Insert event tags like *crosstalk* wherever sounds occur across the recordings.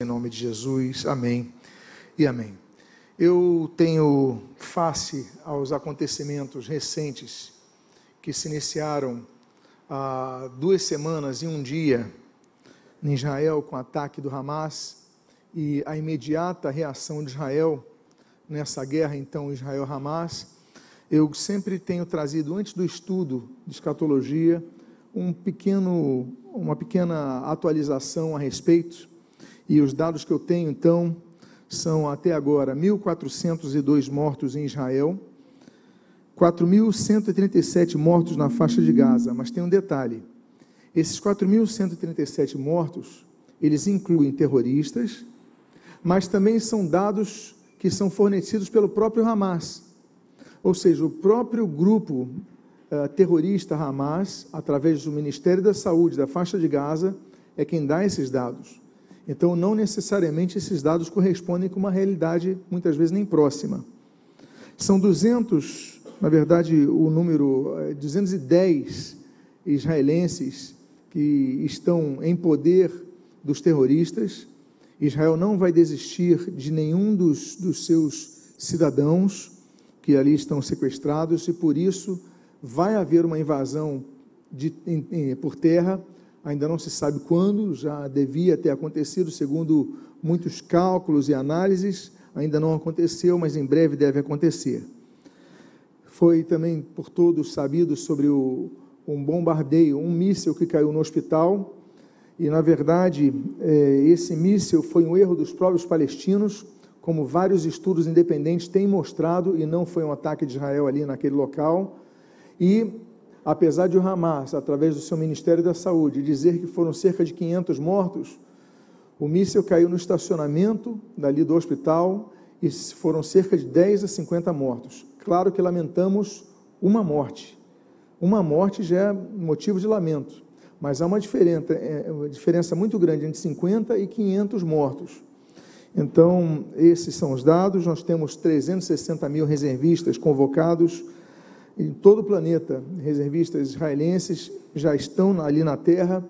Em nome de Jesus, amém e amém. Eu tenho face aos acontecimentos recentes que se iniciaram há duas semanas e um dia em Israel com o ataque do Hamas e a imediata reação de Israel nessa guerra, então, Israel-Hamas. Eu sempre tenho trazido, antes do estudo de escatologia, um pequeno, uma pequena atualização a respeito e os dados que eu tenho, então, são até agora 1.402 mortos em Israel, 4.137 mortos na faixa de Gaza. Mas tem um detalhe: esses 4.137 mortos, eles incluem terroristas, mas também são dados que são fornecidos pelo próprio Hamas. Ou seja, o próprio grupo uh, terrorista Hamas, através do Ministério da Saúde da faixa de Gaza, é quem dá esses dados. Então, não necessariamente esses dados correspondem com uma realidade, muitas vezes nem próxima. São 200, na verdade, o número 210 eh, israelenses que estão em poder dos terroristas. Israel não vai desistir de nenhum dos, dos seus cidadãos que ali estão sequestrados e por isso vai haver uma invasão de, em, em, por terra ainda não se sabe quando, já devia ter acontecido, segundo muitos cálculos e análises, ainda não aconteceu, mas em breve deve acontecer. Foi também por todos sabido sobre o, um bombardeio, um míssil que caiu no hospital, e na verdade é, esse míssil foi um erro dos próprios palestinos, como vários estudos independentes têm mostrado, e não foi um ataque de Israel ali naquele local. E apesar de o Hamas, através do seu Ministério da Saúde, dizer que foram cerca de 500 mortos, o míssil caiu no estacionamento dali do hospital e foram cerca de 10 a 50 mortos. Claro que lamentamos uma morte. Uma morte já é motivo de lamento, mas há uma diferença, é, uma diferença muito grande entre 50 e 500 mortos. Então, esses são os dados. Nós temos 360 mil reservistas convocados em todo o planeta, reservistas israelenses já estão ali na terra,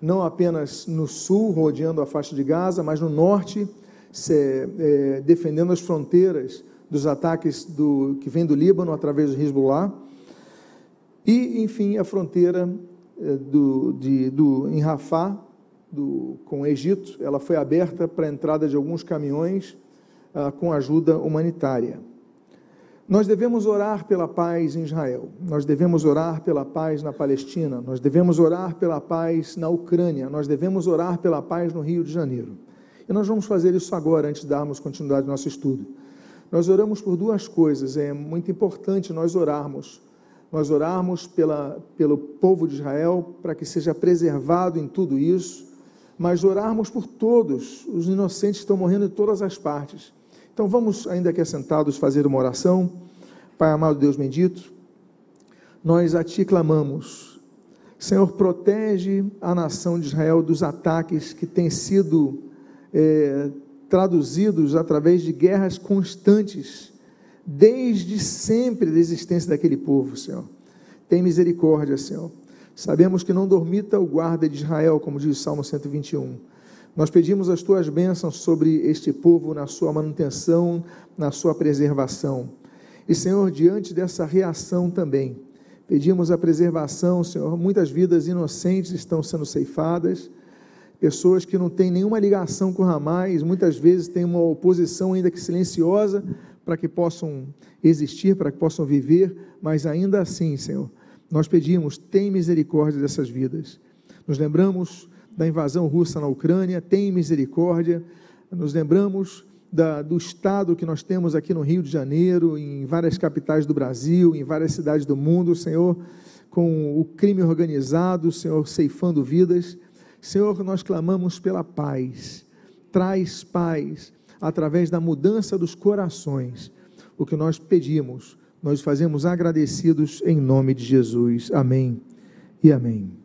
não apenas no sul, rodeando a faixa de Gaza, mas no norte, se, é, defendendo as fronteiras dos ataques do, que vem do Líbano através do Hezbollah. E, enfim, a fronteira é, do, de, do, em Rafah, do, com o Egito, ela foi aberta para a entrada de alguns caminhões ah, com ajuda humanitária. Nós devemos orar pela paz em Israel, nós devemos orar pela paz na Palestina, nós devemos orar pela paz na Ucrânia, nós devemos orar pela paz no Rio de Janeiro. E nós vamos fazer isso agora, antes de darmos continuidade ao nosso estudo. Nós oramos por duas coisas, é muito importante nós orarmos. Nós orarmos pela, pelo povo de Israel, para que seja preservado em tudo isso, mas orarmos por todos, os inocentes estão morrendo em todas as partes então vamos, ainda aqui assentados, fazer uma oração. Pai amado Deus bendito, nós a Ti clamamos. Senhor, protege a nação de Israel dos ataques que têm sido é, traduzidos através de guerras constantes, desde sempre da existência daquele povo, Senhor. Tem misericórdia, Senhor. Sabemos que não dormita o guarda de Israel, como diz o Salmo 121 nós pedimos as tuas bênçãos sobre este povo, na sua manutenção, na sua preservação. E, Senhor, diante dessa reação também, pedimos a preservação, Senhor. Muitas vidas inocentes estão sendo ceifadas, pessoas que não têm nenhuma ligação com Ramais, muitas vezes têm uma oposição ainda que silenciosa para que possam existir, para que possam viver, mas ainda assim, Senhor, nós pedimos, tem misericórdia dessas vidas. Nos lembramos da invasão russa na Ucrânia, tem misericórdia. Nos lembramos da, do estado que nós temos aqui no Rio de Janeiro, em várias capitais do Brasil, em várias cidades do mundo, Senhor, com o crime organizado, Senhor, ceifando vidas. Senhor, nós clamamos pela paz. Traz paz através da mudança dos corações. O que nós pedimos, nós fazemos agradecidos em nome de Jesus. Amém e amém.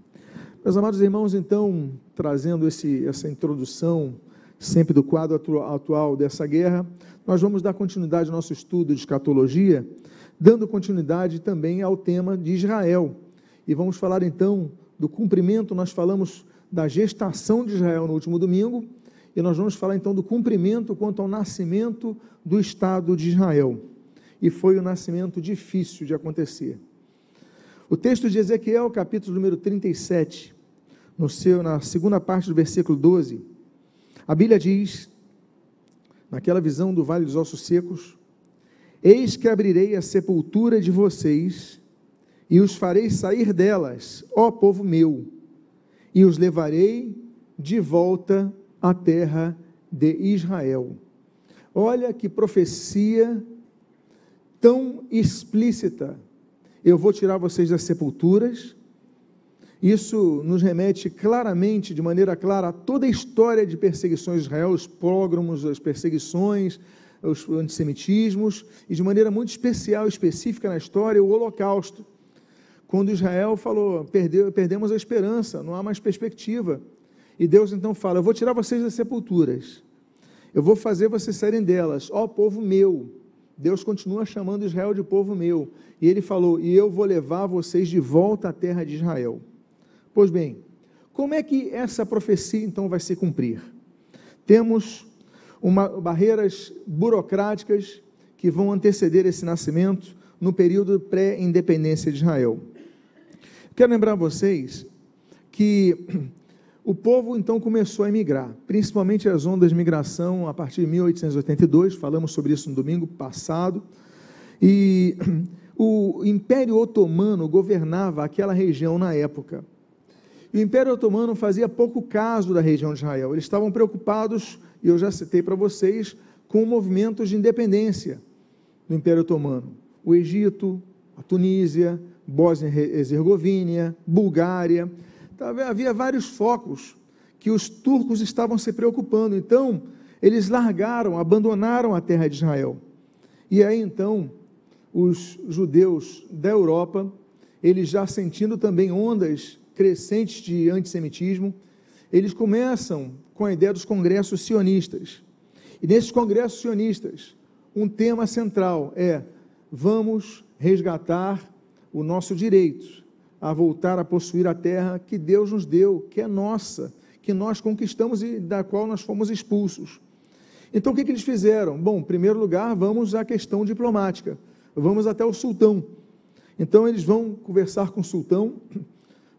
Meus amados irmãos, então, trazendo esse, essa introdução sempre do quadro atual dessa guerra, nós vamos dar continuidade ao nosso estudo de escatologia, dando continuidade também ao tema de Israel. E vamos falar então do cumprimento, nós falamos da gestação de Israel no último domingo, e nós vamos falar então do cumprimento quanto ao nascimento do Estado de Israel. E foi um nascimento difícil de acontecer. O texto de Ezequiel, capítulo número 37, no seu, na segunda parte do versículo 12, a Bíblia diz, naquela visão do vale dos ossos secos, Eis que abrirei a sepultura de vocês e os farei sair delas, ó povo meu, e os levarei de volta à terra de Israel. Olha que profecia tão explícita. Eu vou tirar vocês das sepulturas. Isso nos remete claramente, de maneira clara, a toda a história de perseguições de Israel, os prógromos, as perseguições, os antissemitismos, e de maneira muito especial, específica na história, o Holocausto quando Israel falou: Perdeu, perdemos a esperança, não há mais perspectiva. E Deus então fala: Eu vou tirar vocês das sepulturas, eu vou fazer vocês saírem delas, ó povo meu. Deus continua chamando Israel de povo meu. E ele falou: E eu vou levar vocês de volta à terra de Israel. Pois bem, como é que essa profecia então vai se cumprir? Temos uma, barreiras burocráticas que vão anteceder esse nascimento no período pré-independência de Israel. Quero lembrar vocês que o povo então começou a emigrar, principalmente as ondas de migração a partir de 1882, falamos sobre isso no domingo passado, e o Império Otomano governava aquela região na época. E o Império Otomano fazia pouco caso da região de Israel, eles estavam preocupados, e eu já citei para vocês, com movimentos de independência do Império Otomano. O Egito, a Tunísia, Bósnia-Herzegovina, Bulgária. Havia vários focos que os turcos estavam se preocupando. Então, eles largaram, abandonaram a terra de Israel. E aí então, os judeus da Europa, eles já sentindo também ondas crescentes de antissemitismo, eles começam com a ideia dos congressos sionistas. E nesses congressos sionistas, um tema central é: vamos resgatar o nosso direito a voltar a possuir a terra que Deus nos deu, que é nossa, que nós conquistamos e da qual nós fomos expulsos. Então o que, que eles fizeram? Bom, em primeiro lugar, vamos à questão diplomática, vamos até o sultão. Então eles vão conversar com o sultão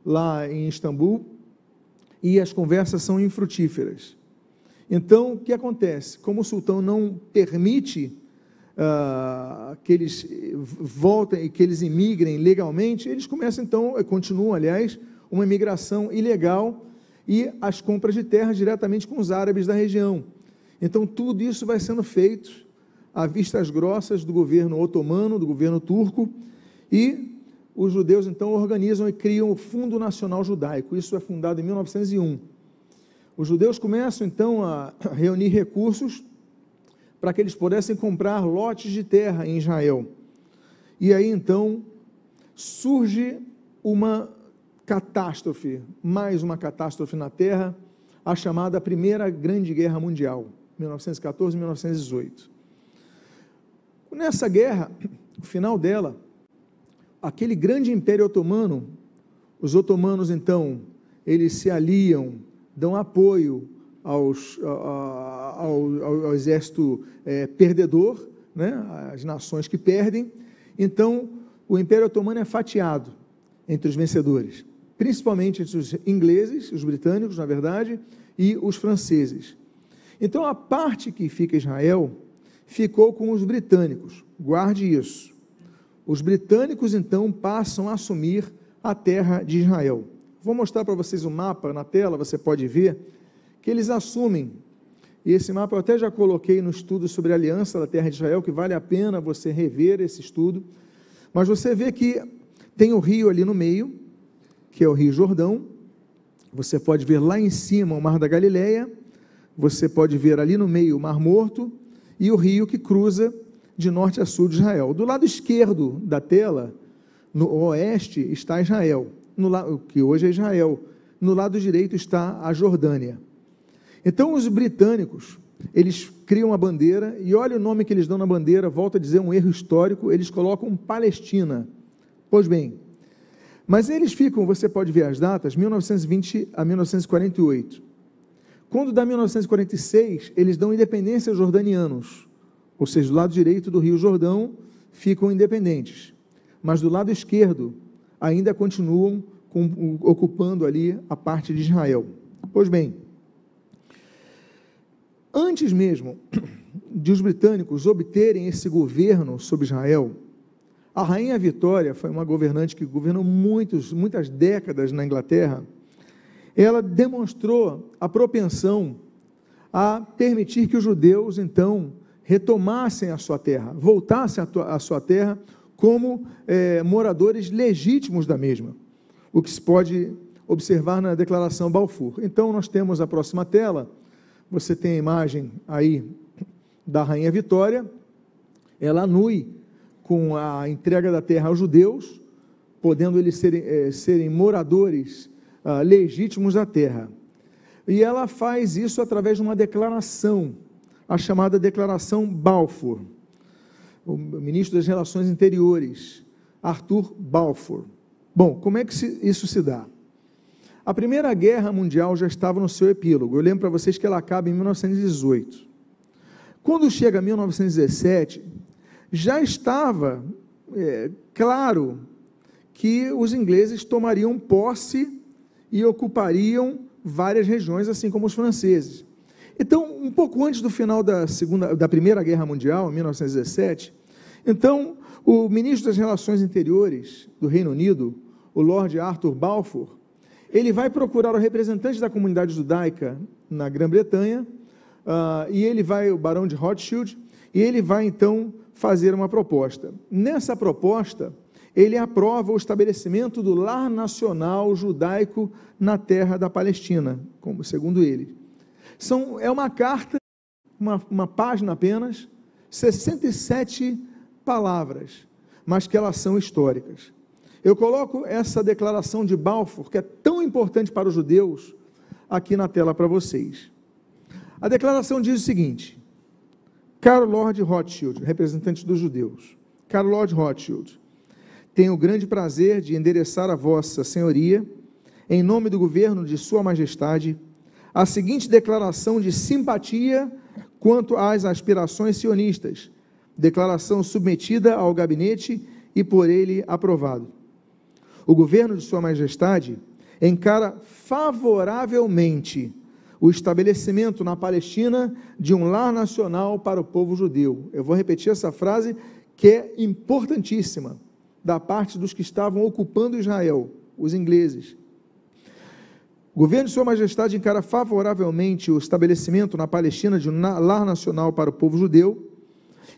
lá em Istambul e as conversas são infrutíferas. Então o que acontece? Como o sultão não permite uh, que eles voltem e que eles imigrem legalmente, eles começam então, continuam, aliás, uma imigração ilegal e as compras de terra diretamente com os árabes da região. Então, tudo isso vai sendo feito a vistas grossas do governo otomano, do governo turco, e os judeus então organizam e criam o Fundo Nacional Judaico. Isso é fundado em 1901. Os judeus começam então a *coughs* reunir recursos para que eles pudessem comprar lotes de terra em Israel. E aí então surge uma catástrofe, mais uma catástrofe na terra, a chamada Primeira Grande Guerra Mundial, 1914-1918. Nessa guerra, *coughs* o final dela, aquele grande império otomano, os otomanos então, eles se aliam, dão apoio aos, ao, ao, exército é, perdedor, né, as nações que perdem. Então, o Império Otomano é fatiado entre os vencedores, principalmente entre os ingleses, os britânicos, na verdade, e os franceses. Então, a parte que fica Israel ficou com os britânicos. Guarde isso. Os britânicos, então, passam a assumir a terra de Israel. Vou mostrar para vocês o um mapa na tela, você pode ver que eles assumem. E esse mapa eu até já coloquei no estudo sobre a aliança da terra de Israel, que vale a pena você rever esse estudo. Mas você vê que tem o rio ali no meio, que é o Rio Jordão. Você pode ver lá em cima o Mar da Galileia. Você pode ver ali no meio o Mar Morto e o rio que cruza de norte a sul de Israel. Do lado esquerdo da tela, no oeste, está Israel, no que hoje é Israel. No lado direito está a Jordânia. Então os britânicos, eles criam a bandeira e olha o nome que eles dão na bandeira, volta a dizer um erro histórico, eles colocam Palestina. Pois bem, mas eles ficam, você pode ver as datas, 1920 a 1948. Quando dá 1946, eles dão independência aos jordanianos, ou seja, do lado direito do Rio Jordão ficam independentes, mas do lado esquerdo ainda continuam com, ocupando ali a parte de Israel. Pois bem, antes mesmo *clears throat* de os britânicos obterem esse governo sobre Israel, a rainha Vitória foi uma governante que governou muitos, muitas décadas na Inglaterra. Ela demonstrou a propensão a permitir que os judeus, então, retomassem a sua terra, voltassem à sua terra como é, moradores legítimos da mesma, o que se pode observar na declaração Balfour. Então, nós temos a próxima tela, você tem a imagem aí da Rainha Vitória, ela anui com a entrega da terra aos judeus, podendo eles serem, é, serem moradores ah, legítimos da terra. E ela faz isso através de uma declaração, a chamada Declaração Balfour. O ministro das Relações Interiores, Arthur Balfour. Bom, como é que isso se dá? A Primeira Guerra Mundial já estava no seu epílogo. Eu lembro para vocês que ela acaba em 1918. Quando chega 1917, já estava é, claro que os ingleses tomariam posse e ocupariam várias regiões, assim como os franceses. Então, um pouco antes do final da, segunda, da Primeira Guerra Mundial, em 1917, então, o ministro das Relações Interiores do Reino Unido, o Lord Arthur Balfour, ele vai procurar o representante da comunidade judaica na Grã-Bretanha, uh, e ele vai, o Barão de Rothschild, e ele vai então fazer uma proposta. Nessa proposta, ele aprova o estabelecimento do lar nacional judaico na terra da Palestina, como segundo ele. São, é uma carta, uma, uma página apenas, 67 palavras, mas que elas são históricas. Eu coloco essa declaração de Balfour, que é tão importante para os judeus, aqui na tela para vocês. A declaração diz o seguinte: Caro Lord Rothschild, representante dos judeus, caro Lord Rothschild, tenho o grande prazer de endereçar a vossa senhoria, em nome do governo de Sua Majestade, a seguinte declaração de simpatia quanto às aspirações sionistas, declaração submetida ao gabinete e por ele aprovado. O governo de Sua Majestade encara favoravelmente o estabelecimento na Palestina de um lar nacional para o povo judeu. Eu vou repetir essa frase que é importantíssima da parte dos que estavam ocupando Israel, os ingleses. O governo de Sua Majestade encara favoravelmente o estabelecimento na Palestina de um lar nacional para o povo judeu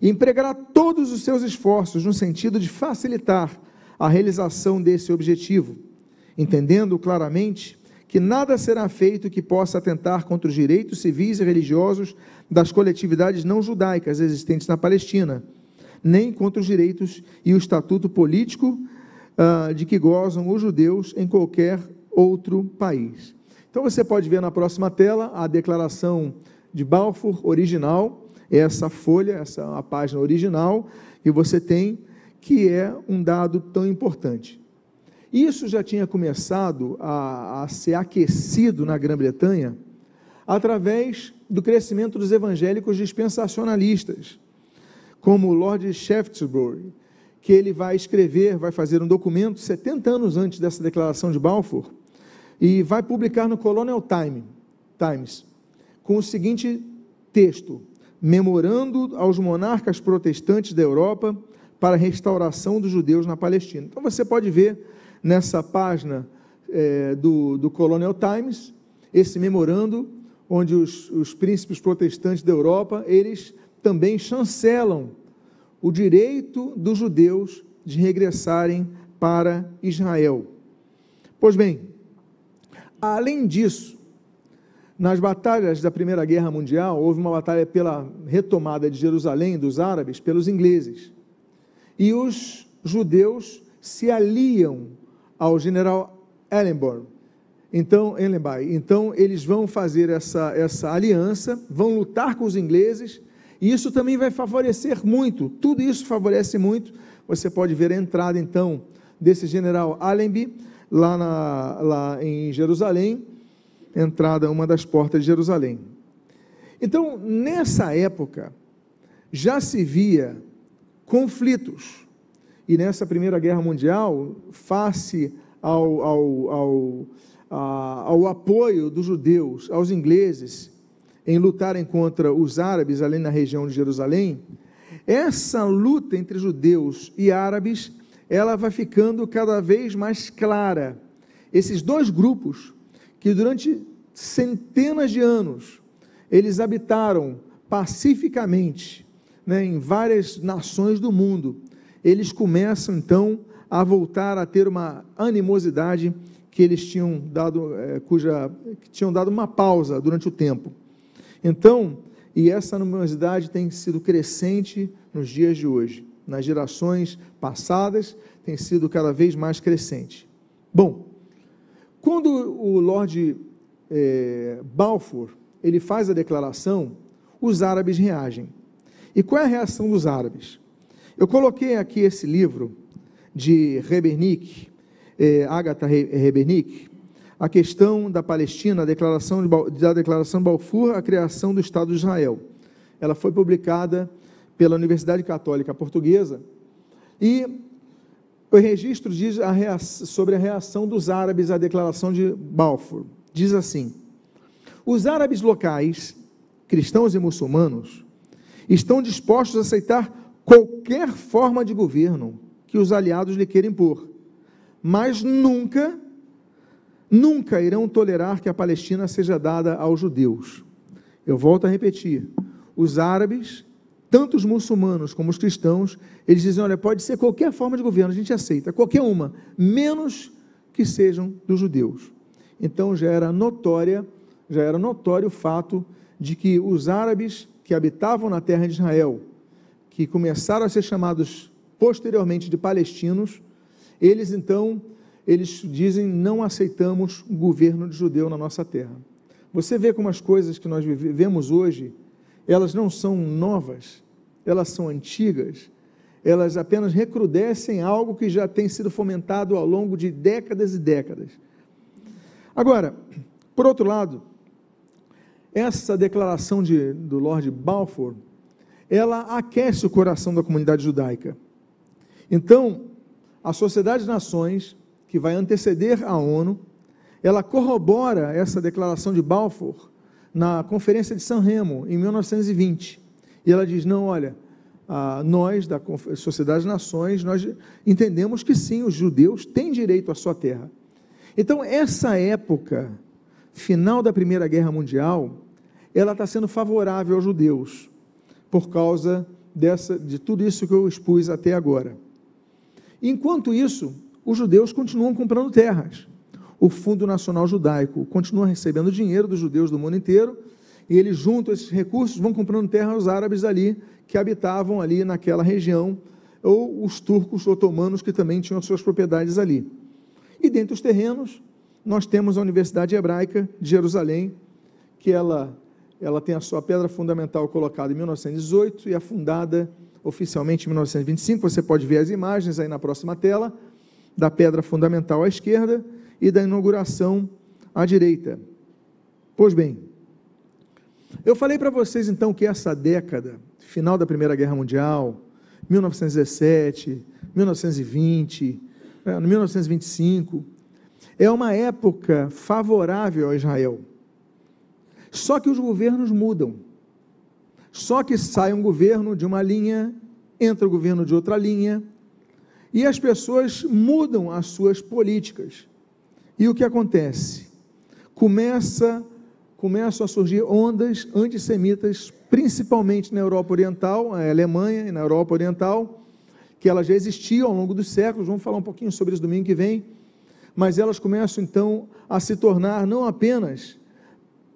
e empregará todos os seus esforços no sentido de facilitar a realização desse objetivo, entendendo claramente que nada será feito que possa atentar contra os direitos civis e religiosos das coletividades não judaicas existentes na Palestina, nem contra os direitos e o estatuto político uh, de que gozam os judeus em qualquer outro país. Então você pode ver na próxima tela a declaração de Balfour original, essa folha, essa a página original, e você tem que é um dado tão importante. Isso já tinha começado a, a ser aquecido na Grã-Bretanha através do crescimento dos evangélicos dispensacionalistas, como o Lord Shaftesbury, que ele vai escrever, vai fazer um documento 70 anos antes dessa declaração de Balfour e vai publicar no Colonial Time, Times com o seguinte texto: memorando aos monarcas protestantes da Europa para a restauração dos judeus na Palestina. Então você pode ver nessa página é, do, do Colonial Times, esse memorando, onde os, os príncipes protestantes da Europa, eles também chancelam o direito dos judeus de regressarem para Israel. Pois bem, além disso, nas batalhas da Primeira Guerra Mundial, houve uma batalha pela retomada de Jerusalém dos árabes pelos ingleses. E os judeus se aliam ao general Ellenborn. Então, Ellenby, então eles vão fazer essa, essa aliança, vão lutar com os ingleses, e isso também vai favorecer muito, tudo isso favorece muito. Você pode ver a entrada, então, desse general Allenby lá, na, lá em Jerusalém, entrada uma das portas de Jerusalém. Então, nessa época, já se via conflitos. E nessa Primeira Guerra Mundial, face ao, ao, ao, ao apoio dos judeus aos ingleses em lutarem contra os árabes ali na região de Jerusalém, essa luta entre judeus e árabes, ela vai ficando cada vez mais clara. Esses dois grupos que durante centenas de anos eles habitaram pacificamente né, em várias nações do mundo, eles começam então a voltar a ter uma animosidade que eles tinham dado, é, cuja tinham dado uma pausa durante o tempo. Então, e essa animosidade tem sido crescente nos dias de hoje, nas gerações passadas tem sido cada vez mais crescente. Bom, quando o Lord é, Balfour ele faz a declaração, os árabes reagem. E qual é a reação dos árabes? Eu coloquei aqui esse livro de Rebernick, eh, Agatha Rebernick, a questão da Palestina, a declaração de, da declaração de Balfour, a criação do Estado de Israel. Ela foi publicada pela Universidade Católica Portuguesa e o registro diz a reação, sobre a reação dos árabes à declaração de Balfour. Diz assim: os árabes locais, cristãos e muçulmanos, estão dispostos a aceitar qualquer forma de governo que os aliados lhe querem impor, mas nunca, nunca irão tolerar que a Palestina seja dada aos judeus. Eu volto a repetir: os árabes, tanto os muçulmanos como os cristãos, eles dizem: olha, pode ser qualquer forma de governo, a gente aceita, qualquer uma, menos que sejam dos judeus. Então já era notória, já era notório o fato de que os árabes que habitavam na terra de Israel, que começaram a ser chamados posteriormente de palestinos, eles então, eles dizem, não aceitamos o governo de judeu na nossa terra. Você vê como as coisas que nós vivemos hoje, elas não são novas, elas são antigas, elas apenas recrudescem algo que já tem sido fomentado ao longo de décadas e décadas. Agora, por outro lado, essa declaração de, do Lord Balfour, ela aquece o coração da comunidade judaica. Então, a Sociedade de Nações, que vai anteceder a ONU, ela corrobora essa declaração de Balfour na Conferência de San Remo, em 1920. E ela diz: não, olha, nós, da Sociedade de Nações, nós entendemos que sim, os judeus têm direito à sua terra. Então, essa época, final da Primeira Guerra Mundial, ela está sendo favorável aos judeus por causa dessa, de tudo isso que eu expus até agora. Enquanto isso, os judeus continuam comprando terras. O Fundo Nacional Judaico continua recebendo dinheiro dos judeus do mundo inteiro e eles juntam esses recursos, vão comprando terra aos árabes ali que habitavam ali naquela região ou os turcos otomanos que também tinham suas propriedades ali. E dentre os terrenos, nós temos a Universidade Hebraica de Jerusalém, que ela ela tem a sua pedra fundamental colocada em 1918 e é fundada oficialmente em 1925. Você pode ver as imagens aí na próxima tela, da pedra fundamental à esquerda e da inauguração à direita. Pois bem, eu falei para vocês então que essa década, final da Primeira Guerra Mundial, 1917, 1920, 1925, é uma época favorável a Israel. Só que os governos mudam. Só que sai um governo de uma linha, entra o governo de outra linha, e as pessoas mudam as suas políticas. E o que acontece? Começa, começam a surgir ondas antissemitas, principalmente na Europa Oriental, na Alemanha e na Europa Oriental, que elas já existiam ao longo dos séculos, vamos falar um pouquinho sobre isso domingo que vem, mas elas começam então a se tornar não apenas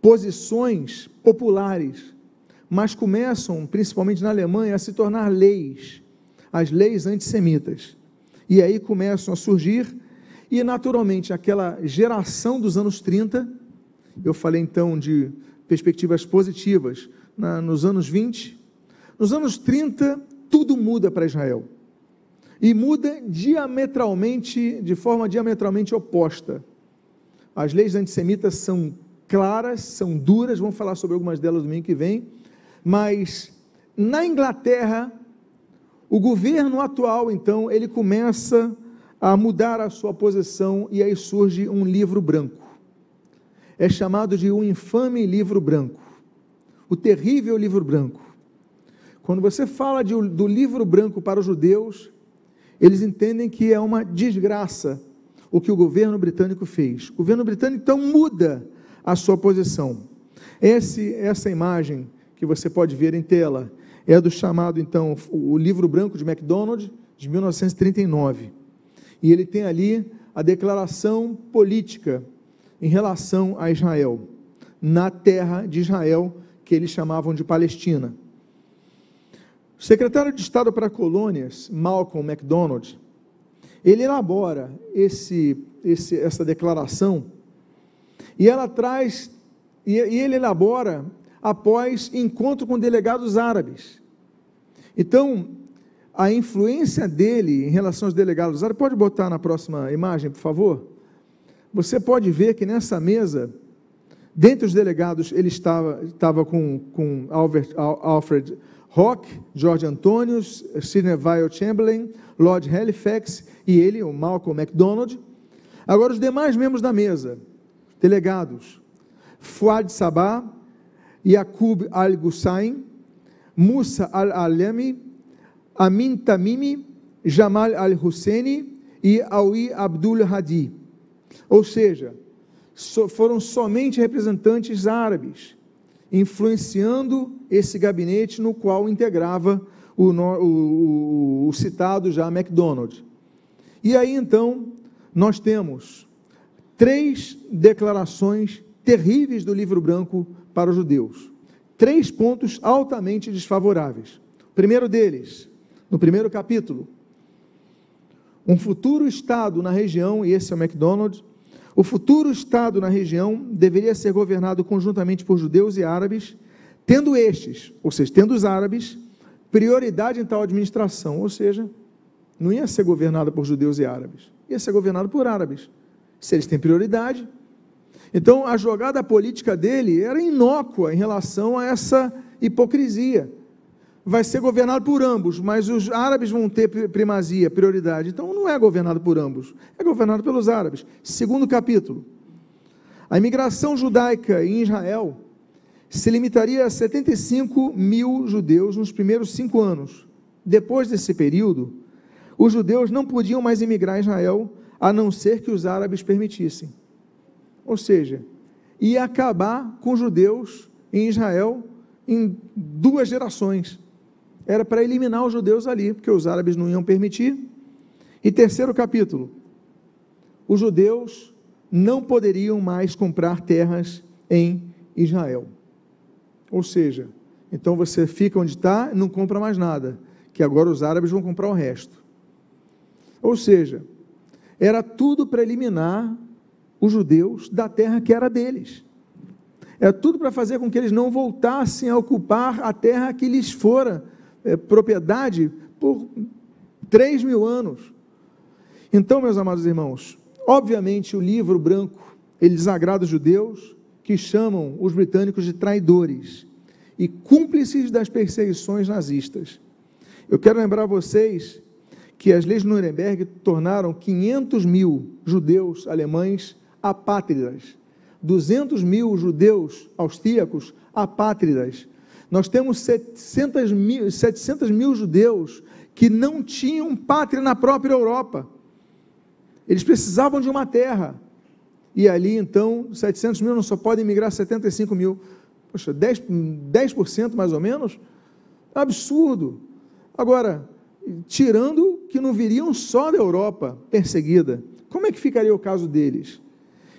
posições populares, mas começam, principalmente na Alemanha, a se tornar leis, as leis antissemitas. E aí começam a surgir, e naturalmente aquela geração dos anos 30, eu falei então de perspectivas positivas, na, nos anos 20, nos anos 30, tudo muda para Israel. E muda diametralmente, de forma diametralmente oposta. As leis antissemitas são claras, são duras, vamos falar sobre algumas delas no domingo que vem, mas na Inglaterra, o governo atual, então, ele começa a mudar a sua posição e aí surge um livro branco. É chamado de um infame livro branco, o terrível livro branco. Quando você fala de, do livro branco para os judeus, eles entendem que é uma desgraça o que o governo britânico fez. O governo britânico então muda a sua posição. Esse, essa imagem que você pode ver em tela é do chamado então o livro branco de MacDonald de 1939. E ele tem ali a declaração política em relação a Israel, na terra de Israel, que eles chamavam de Palestina. O secretário de Estado para Colônias, Malcolm MacDonald, ele elabora esse, esse, essa declaração e ela traz, e, e ele elabora após encontro com delegados árabes. Então, a influência dele em relação aos delegados árabes, pode botar na próxima imagem, por favor? Você pode ver que nessa mesa, dentre os delegados, ele estava, estava com, com Albert, Alfred Rock, George Antonius, Sidney Weil Chamberlain, Lord Halifax e ele, o Malcolm MacDonald. Agora, os demais membros da mesa, delegados, Fuad Sabah, Yaqub Al-Gussain, Musa Al-Alemi, Amin Tamimi, Jamal Al-Husseini e Aui Abdul Hadi. Ou seja, foram somente representantes árabes influenciando esse gabinete no qual integrava o, o, o, citado já MacDonald. E aí então nós temos três declarações terríveis do livro branco para os judeus. Três pontos altamente desfavoráveis. O primeiro deles, no primeiro capítulo, um futuro Estado na região, e esse é o MacDonald, o futuro Estado na região deveria ser governado conjuntamente por judeus e árabes, tendo estes, ou seja, tendo os árabes, prioridade em tal administração, ou seja, não ia ser governado por judeus e árabes, ia ser governado por árabes. Se eles têm prioridade. Então, a jogada política dele era inócua em relação a essa hipocrisia vai ser governado por ambos, mas os árabes vão ter primazia, prioridade. Então não é governado por ambos, é governado pelos árabes. Segundo capítulo. A imigração judaica em Israel se limitaria a 75 mil judeus nos primeiros cinco anos. Depois desse período, os judeus não podiam mais emigrar a Israel, a não ser que os árabes permitissem. Ou seja, ia acabar com os judeus em Israel em duas gerações era para eliminar os judeus ali, porque os árabes não iam permitir. E terceiro capítulo: os judeus não poderiam mais comprar terras em Israel. Ou seja, então você fica onde está não compra mais nada, que agora os árabes vão comprar o resto. Ou seja, era tudo para eliminar os judeus da terra que era deles. Era tudo para fazer com que eles não voltassem a ocupar a terra que lhes fora é, propriedade por 3 mil anos. Então, meus amados irmãos, obviamente o livro branco, ele desagrada os judeus, que chamam os britânicos de traidores e cúmplices das perseguições nazistas. Eu quero lembrar vocês que as leis de Nuremberg tornaram 500 mil judeus alemães apátridas, 200 mil judeus austríacos apátridas, nós temos 700 mil, 700 mil judeus que não tinham pátria na própria Europa. Eles precisavam de uma terra. E ali, então, 700 mil não só podem migrar 75 mil. Poxa, 10%, 10% mais ou menos? Absurdo. Agora, tirando que não viriam só da Europa perseguida, como é que ficaria o caso deles?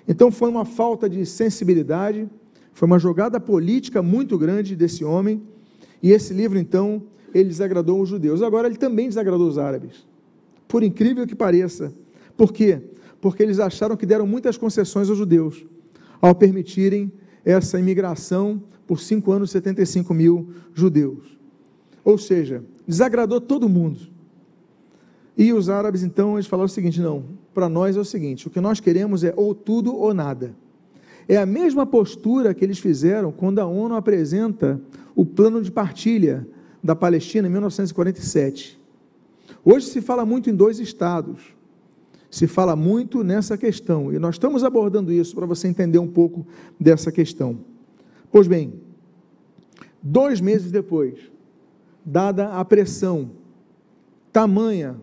Então, foi uma falta de sensibilidade foi uma jogada política muito grande desse homem, e esse livro, então, ele desagradou os judeus. Agora, ele também desagradou os árabes. Por incrível que pareça. Por quê? Porque eles acharam que deram muitas concessões aos judeus, ao permitirem essa imigração por cinco anos, 75 mil judeus. Ou seja, desagradou todo mundo. E os árabes, então, eles falaram o seguinte: não, para nós é o seguinte: o que nós queremos é ou tudo ou nada. É a mesma postura que eles fizeram quando a ONU apresenta o plano de partilha da Palestina em 1947. Hoje se fala muito em dois estados, se fala muito nessa questão, e nós estamos abordando isso para você entender um pouco dessa questão. Pois bem, dois meses depois, dada a pressão tamanha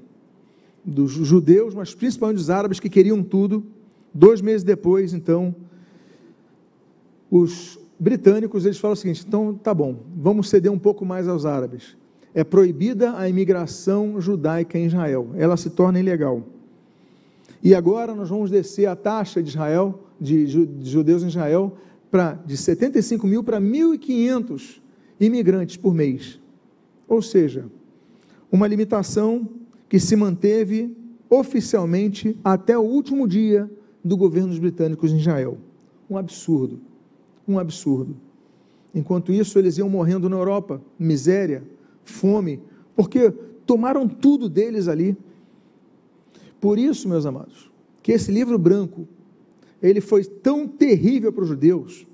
dos judeus, mas principalmente dos árabes que queriam tudo, dois meses depois, então, os britânicos eles falam o seguinte: então tá bom, vamos ceder um pouco mais aos árabes. É proibida a imigração judaica em Israel, ela se torna ilegal. E agora nós vamos descer a taxa de Israel, de judeus em Israel, para de 75 mil para 1.500 imigrantes por mês. Ou seja, uma limitação que se manteve oficialmente até o último dia do governo dos britânicos em Israel. Um absurdo um absurdo. Enquanto isso, eles iam morrendo na Europa, miséria, fome, porque tomaram tudo deles ali. Por isso, meus amados, que esse livro branco, ele foi tão terrível para os judeus,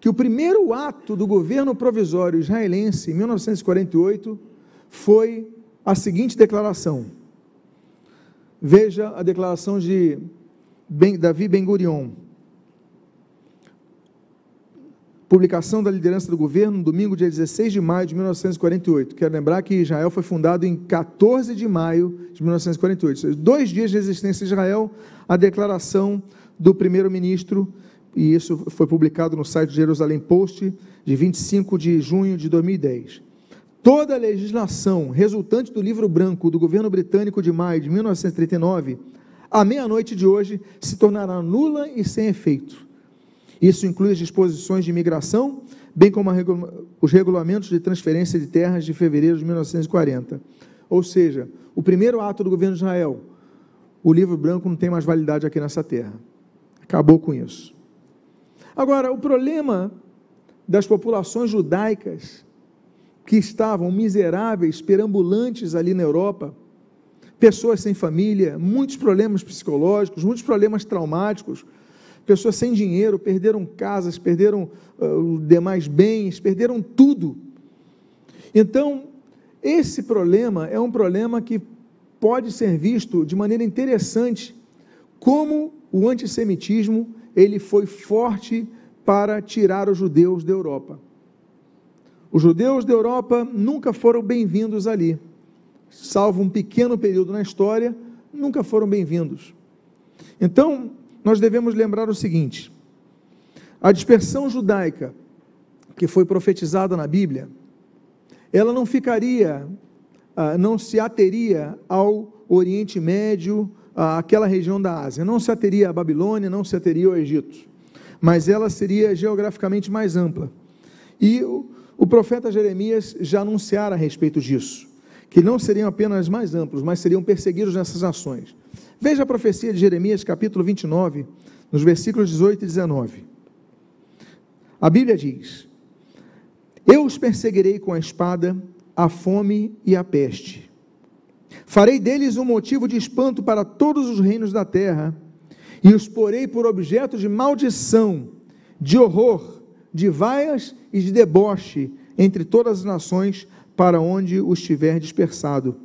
que o primeiro ato do governo provisório israelense, em 1948, foi a seguinte declaração. Veja a declaração de Davi Ben-Gurion, publicação da liderança do governo, no domingo, dia 16 de maio de 1948. Quero lembrar que Israel foi fundado em 14 de maio de 1948. Dois dias de existência de Israel, a declaração do primeiro-ministro, e isso foi publicado no site de Jerusalém Post, de 25 de junho de 2010. Toda a legislação resultante do livro branco do governo britânico de maio de 1939, à meia-noite de hoje, se tornará nula e sem efeito isso inclui as disposições de imigração, bem como os regulamentos de transferência de terras de fevereiro de 1940. Ou seja, o primeiro ato do governo de Israel, o livro branco não tem mais validade aqui nessa terra. Acabou com isso. Agora, o problema das populações judaicas que estavam miseráveis, perambulantes ali na Europa, pessoas sem família, muitos problemas psicológicos, muitos problemas traumáticos, pessoas sem dinheiro, perderam casas, perderam uh, demais bens, perderam tudo. Então, esse problema é um problema que pode ser visto de maneira interessante como o antissemitismo ele foi forte para tirar os judeus da Europa. Os judeus da Europa nunca foram bem-vindos ali, salvo um pequeno período na história, nunca foram bem-vindos. Então, nós devemos lembrar o seguinte: a dispersão judaica que foi profetizada na Bíblia, ela não ficaria, ah, não se ateria ao Oriente Médio, àquela região da Ásia, não se ateria à Babilônia, não se ateria ao Egito, mas ela seria geograficamente mais ampla. E o, profeta Jeremias já anunciara a respeito disso, que não seriam apenas mais amplos, mas seriam perseguidos nessas nações. Veja a profecia de Jeremias, capítulo 29, nos versículos 18 e 19. A Bíblia diz: Eu os perseguirei com a espada, a fome e a peste. Farei deles um motivo de espanto para todos os reinos da terra, e os porei por objeto de maldição, de horror, de vaias e de deboche entre todas as nações para onde os tiver dispersado.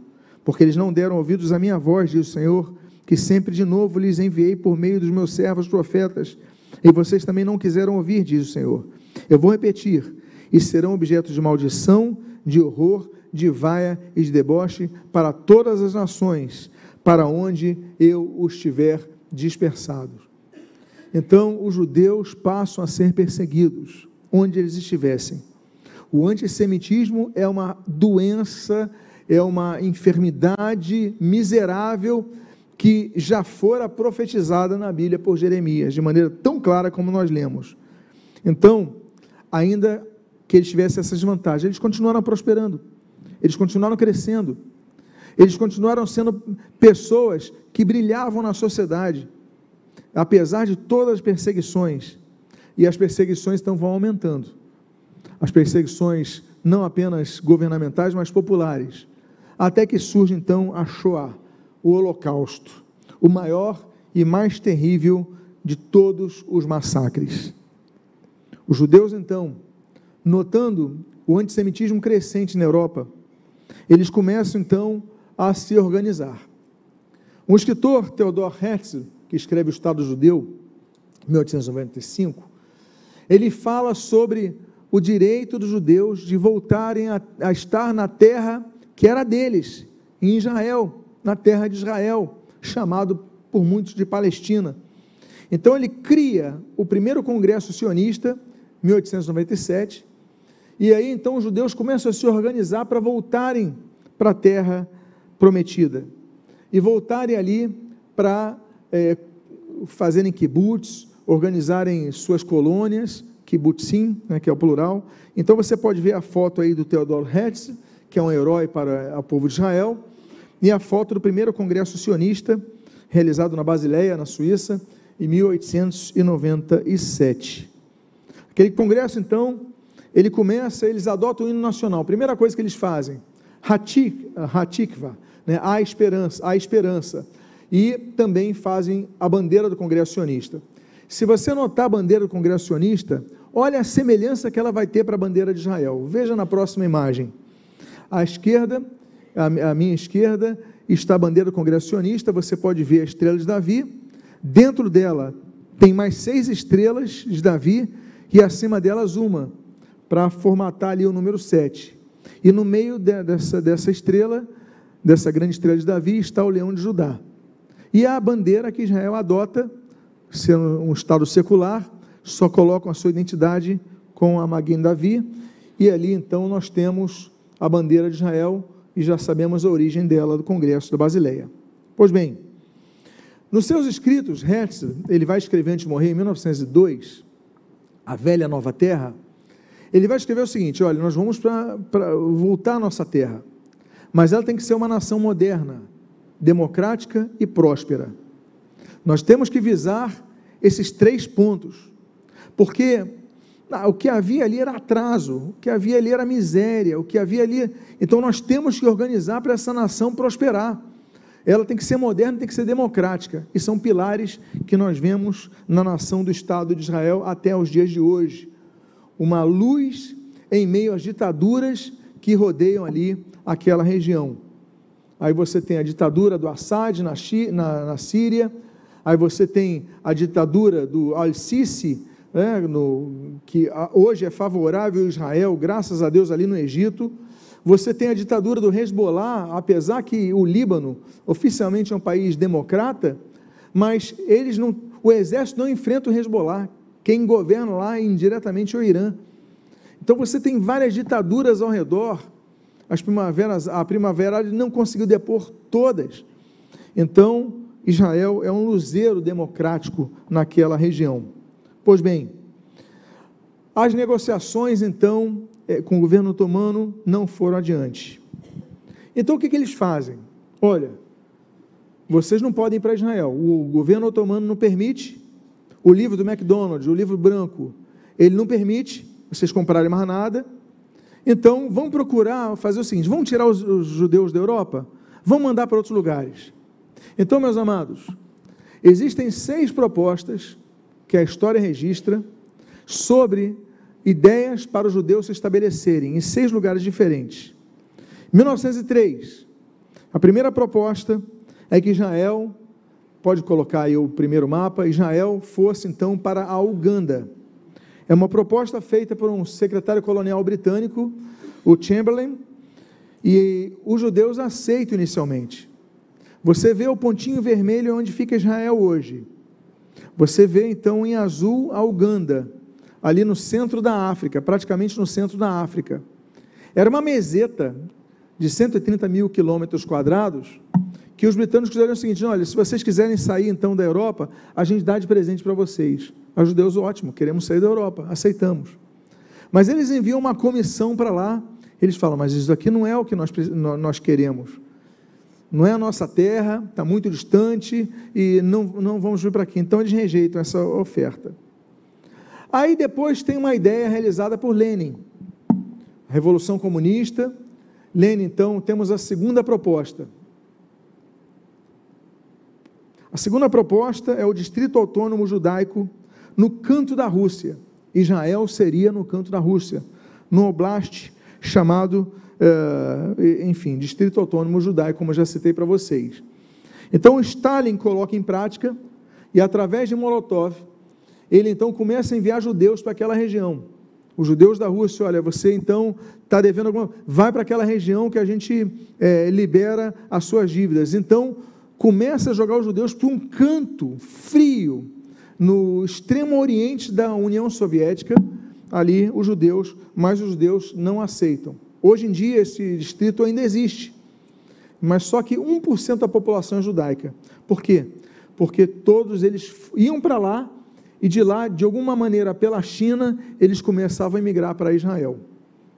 Porque eles não deram ouvidos à minha voz, diz o Senhor, que sempre de novo lhes enviei por meio dos meus servos profetas, e vocês também não quiseram ouvir, diz o Senhor. Eu vou repetir, e serão objetos de maldição, de horror, de vaia e de deboche para todas as nações, para onde eu os tiver dispersados. Então, os judeus passam a ser perseguidos, onde eles estivessem. O antissemitismo é uma doença, é uma enfermidade miserável que já fora profetizada na Bíblia por Jeremias, de maneira tão clara como nós lemos. Então, ainda que eles tivessem essas vantagens, eles continuaram prosperando, eles continuaram crescendo, eles continuaram sendo pessoas que brilhavam na sociedade, apesar de todas as perseguições, e as perseguições então vão aumentando. As perseguições não apenas governamentais, mas populares, até que surge então a Shoah o Holocausto, o maior e mais terrível de todos os massacres. Os judeus, então, notando o antissemitismo crescente na Europa, eles começam então a se organizar. Um escritor, Theodor Herzl, que escreve o Estado Judeu, 1895, ele fala sobre o direito dos judeus de voltarem a, a estar na terra que era deles, em Israel, na terra de Israel, chamado por muitos de Palestina. Então ele cria o primeiro congresso sionista, 1897, e aí então os judeus começam a se organizar para voltarem para a terra prometida e voltarem ali para é, fazerem kibbutz, organizarem suas colônias, kibbutzim, né, que é o plural. Então você pode ver a foto aí do Theodor Herzl, que é um herói para o povo de Israel, e a foto do primeiro congresso sionista, realizado na Basileia, na Suíça, em 1897. Aquele congresso, então, ele começa, eles adotam o hino nacional. Primeira coisa que eles fazem, Hatik, Hatikva, né, a esperança, a esperança. E também fazem a bandeira do Congresso Sionista. Se você notar a bandeira do Congresso Sionista, olha a semelhança que ela vai ter para a bandeira de Israel. Veja na próxima imagem. À esquerda, à minha esquerda, está a bandeira do Congresso Sionista, você pode ver a estrela de Davi. Dentro dela tem mais seis estrelas de Davi e acima delas uma, para formatar ali o número 7. E no meio de, dessa, dessa estrela, dessa grande estrela de Davi, está o leão de Judá. E a bandeira que Israel adota, sendo um Estado secular, só colocam a sua identidade com a Maguen Davi, e ali então nós temos a bandeira de Israel e já sabemos a origem dela do Congresso da Basileia. Pois bem, nos seus escritos, Herzl, ele vai escrever antes de morrer, em 1902, A Velha Nova Terra, ele vai escrever o seguinte: olha, nós vamos para voltar à nossa terra, mas ela tem que ser uma nação moderna, democrática e próspera. Nós temos que visar esses três pontos, porque o que havia ali era atraso, o que havia ali era miséria, o que havia ali. Então nós temos que organizar para essa nação prosperar. Ela tem que ser moderna, tem que ser democrática. E são pilares que nós vemos na nação do Estado de Israel até os dias de hoje uma luz em meio às ditaduras que rodeiam ali aquela região. Aí você tem a ditadura do Assad na, na, na Síria, aí você tem a ditadura do Al-Sisi, né, que hoje é favorável a Israel, graças a Deus, ali no Egito. Você tem a ditadura do Hezbollah, apesar que o Líbano oficialmente é um país democrata, mas eles não, o exército não enfrenta o Hezbollah, quem governa lá indiretamente é o Irã. Então você tem várias ditaduras ao redor. As primaveras, a primavera não conseguiu depor todas. Então, Israel é um luzeiro democrático naquela região. Pois bem, as negociações, então, é, com o governo otomano não foram adiante. Então, o que, que eles fazem? Olha, vocês não podem ir para Israel, o governo otomano não permite, o livro do McDonald's, o livro branco, ele não permite vocês comprarem mais nada. Então, vamos procurar fazer o seguinte: vamos tirar os, os judeus da Europa? Vamos mandar para outros lugares. Então, meus amados, existem seis propostas que a história registra sobre ideias para os judeus se estabelecerem em seis lugares diferentes. 1903, a primeira proposta é que Israel pode colocar aí o primeiro mapa, Israel fosse então para a Uganda. É uma proposta feita por um secretário colonial britânico, o Chamberlain, e os judeus aceitam inicialmente. Você vê o pontinho vermelho onde fica Israel hoje. Você vê então em azul a Uganda, ali no centro da África, praticamente no centro da África. Era uma meseta de 130 mil quilômetros quadrados, que os britânicos fizeram o seguinte: olha, se vocês quiserem sair então da Europa, a gente dá de presente para vocês. Os judeus, ótimo, queremos sair da Europa, aceitamos. Mas eles enviam uma comissão para lá, eles falam, mas isso aqui não é o que nós, nós queremos. Não é a nossa terra, está muito distante e não, não vamos vir para aqui. Então eles rejeitam essa oferta. Aí depois tem uma ideia realizada por Lenin, Revolução Comunista. Lenin, então, temos a segunda proposta A segunda proposta é o Distrito Autônomo Judaico no canto da Rússia. Israel seria no canto da Rússia, no oblast chamado, uh, enfim, Distrito Autônomo Judaico, como eu já citei para vocês. Então Stalin coloca em prática e através de Molotov ele então começa a enviar judeus para aquela região. Os judeus da Rússia, olha, você então está devendo alguma. Vai para aquela região que a gente é, libera as suas dívidas. Então, começa a jogar os judeus para um canto frio, no extremo oriente da União Soviética, ali os judeus, mas os judeus não aceitam. Hoje em dia esse distrito ainda existe, mas só que 1% da população é judaica. Por quê? Porque todos eles iam para lá e de lá, de alguma maneira, pela China, eles começavam a emigrar para Israel.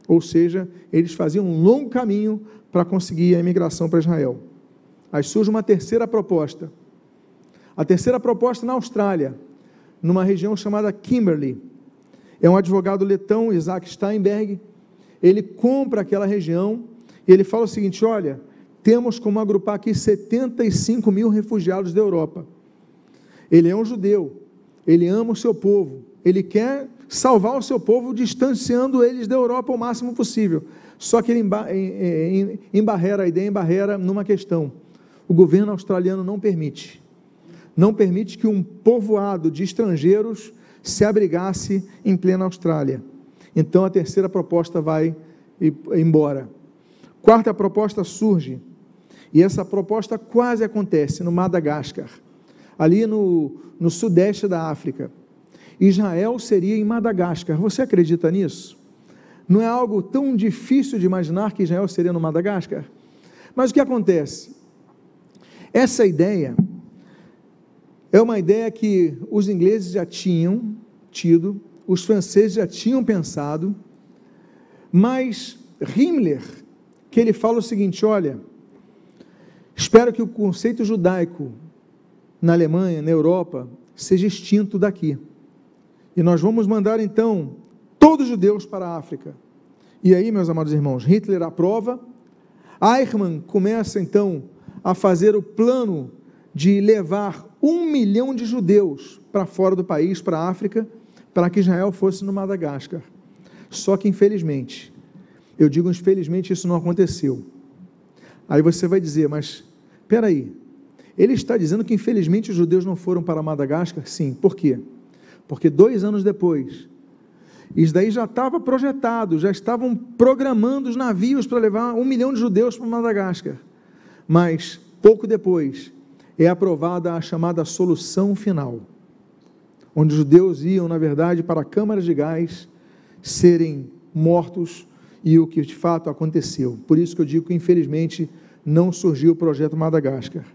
Ou seja, eles faziam um longo caminho para conseguir a imigração para Israel. Aí surge uma terceira proposta. A terceira proposta na Austrália, numa região chamada Kimberley. É um advogado letão, Isaac Steinberg. Ele compra aquela região e ele fala o seguinte: olha, temos como agrupar aqui 75 mil refugiados da Europa. Ele é um judeu, ele ama o seu povo, ele quer salvar o seu povo, distanciando eles da Europa o máximo possível. Só que ele embarrera a ideia, embarrera numa questão: o governo australiano não permite. Não permite que um povoado de estrangeiros se abrigasse em plena Austrália. Então a terceira proposta vai embora. Quarta proposta surge, e essa proposta quase acontece no Madagascar ali no, no sudeste da África. Israel seria em Madagascar. Você acredita nisso? Não é algo tão difícil de imaginar que Israel seria no Madagascar? Mas o que acontece? Essa ideia é uma ideia que os ingleses já tinham tido, os franceses já tinham pensado, mas Himmler, que ele fala o seguinte: olha, espero que o conceito judaico na Alemanha, na Europa, seja extinto daqui. E nós vamos mandar então todos os judeus para a África. E aí, meus amados irmãos, Hitler aprova, Eichmann começa então a fazer o plano de levar um milhão de judeus para fora do país, para a África, para que Israel fosse no Madagascar. Só que, infelizmente, eu digo infelizmente, isso não aconteceu. Aí você vai dizer, mas espera aí, ele está dizendo que, infelizmente, os judeus não foram para Madagascar? Sim. Por quê? Porque dois anos depois, isso daí já estava projetado, já estavam programando os navios para levar um milhão de judeus para Madagascar. Mas, pouco depois, é aprovada a chamada solução final, onde os judeus iam, na verdade, para câmaras de gás serem mortos, e o que de fato aconteceu. Por isso que eu digo que, infelizmente, não surgiu o projeto Madagascar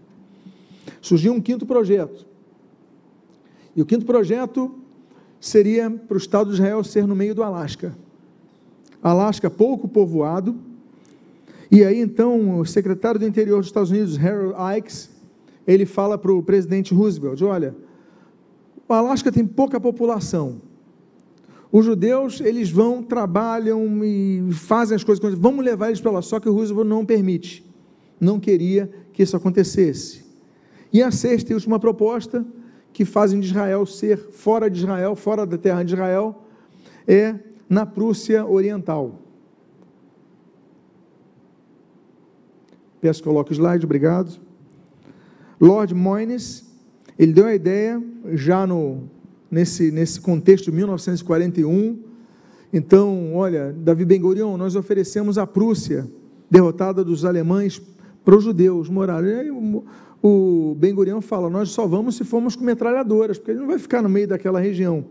surgiu um quinto projeto. E o quinto projeto seria para o Estado de Israel ser no meio do Alasca. Alasca pouco povoado. E aí então o secretário do Interior dos Estados Unidos, Harold Ikes, ele fala para o presidente Roosevelt: olha, o Alasca tem pouca população. Os judeus, eles vão, trabalham e fazem as coisas, vamos levar eles para lá. Só que o Roosevelt não permite, não queria que isso acontecesse. E a sexta e última proposta, que fazem de Israel ser fora de Israel, fora da terra de Israel, é na Prússia Oriental. Peço que coloque o slide, obrigado. Lord Moynes, ele deu a ideia já no, nesse, nesse contexto de 1941. Então, olha, Davi Ben Gurion, nós oferecemos a Prússia, derrotada dos alemães, para os judeus morarem o Ben Gurion fala: nós só vamos se formos com metralhadoras, porque ele não vai ficar no meio daquela região.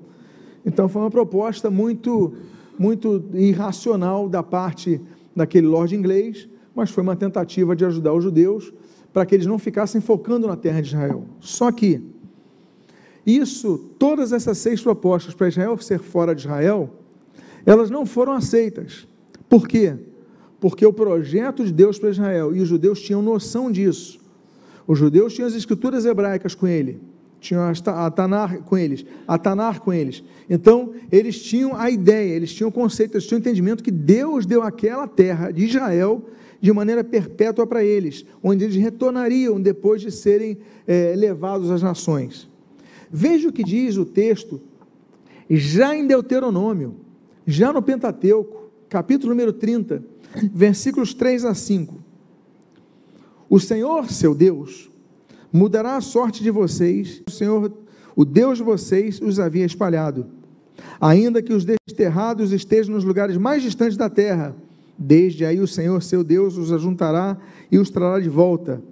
Então foi uma proposta muito, muito irracional da parte daquele lord inglês, mas foi uma tentativa de ajudar os judeus para que eles não ficassem focando na terra de Israel. Só que isso, todas essas seis propostas para Israel ser fora de Israel, elas não foram aceitas. Por quê? Porque o projeto de Deus para Israel e os judeus tinham noção disso os judeus tinham as escrituras hebraicas com ele. tinham a Tanar com eles, a Tanar com eles. Então, eles tinham a ideia, eles tinham o conceito, eles tinham o entendimento que Deus deu aquela terra de Israel de maneira perpétua para eles, onde eles retornariam depois de serem é, levados às nações. Veja o que diz o texto, já em Deuteronômio, já no Pentateuco, capítulo número 30, versículos 3 a 5. O Senhor, seu Deus, mudará a sorte de vocês, o Senhor, o Deus de vocês, os havia espalhado. Ainda que os desterrados estejam nos lugares mais distantes da terra, desde aí o Senhor, seu Deus, os ajuntará e os trará de volta.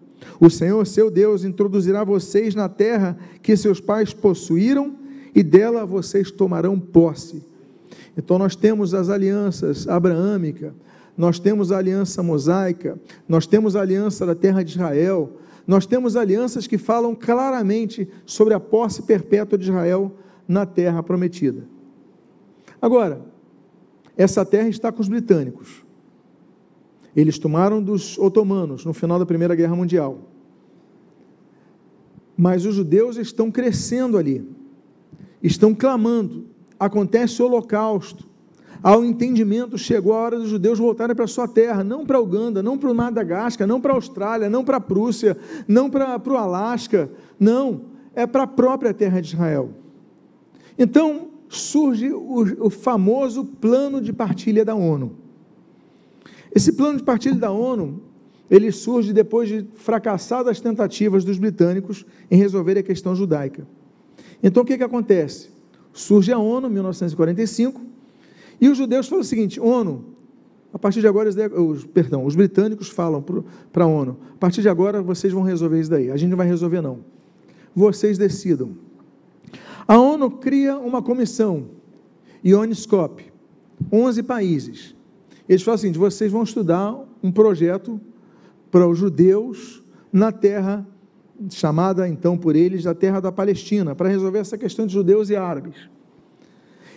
O Senhor, seu Deus, introduzirá vocês na terra que seus pais possuíram e dela vocês tomarão posse. Então nós temos as alianças abraâmica, nós temos a aliança mosaica, nós temos a aliança da terra de Israel, nós temos alianças que falam claramente sobre a posse perpétua de Israel na terra prometida. Agora, essa terra está com os britânicos. Eles tomaram dos otomanos no final da Primeira Guerra Mundial. Mas os judeus estão crescendo ali, estão clamando. Acontece o holocausto. Ao entendimento, chegou a hora dos judeus voltarem para sua terra, não para Uganda, não para Madagascar, não para a Austrália, não para a Prússia, não para, para o Alasca, não, é para a própria terra de Israel. Então surge o, o famoso plano de partilha da ONU. Esse plano de partilha da ONU, ele surge depois de fracassadas tentativas dos britânicos em resolver a questão judaica. Então o que, que acontece? Surge a ONU em 1945 e os judeus falam o seguinte: ONU, a partir de agora, os, perdão, os britânicos falam para a ONU: a partir de agora vocês vão resolver isso daí, a gente não vai resolver não. Vocês decidam. A ONU cria uma comissão, Ioniscope, 11 países. Eles falam assim: vocês vão estudar um projeto para os judeus na terra chamada então por eles da terra da Palestina, para resolver essa questão de judeus e árabes.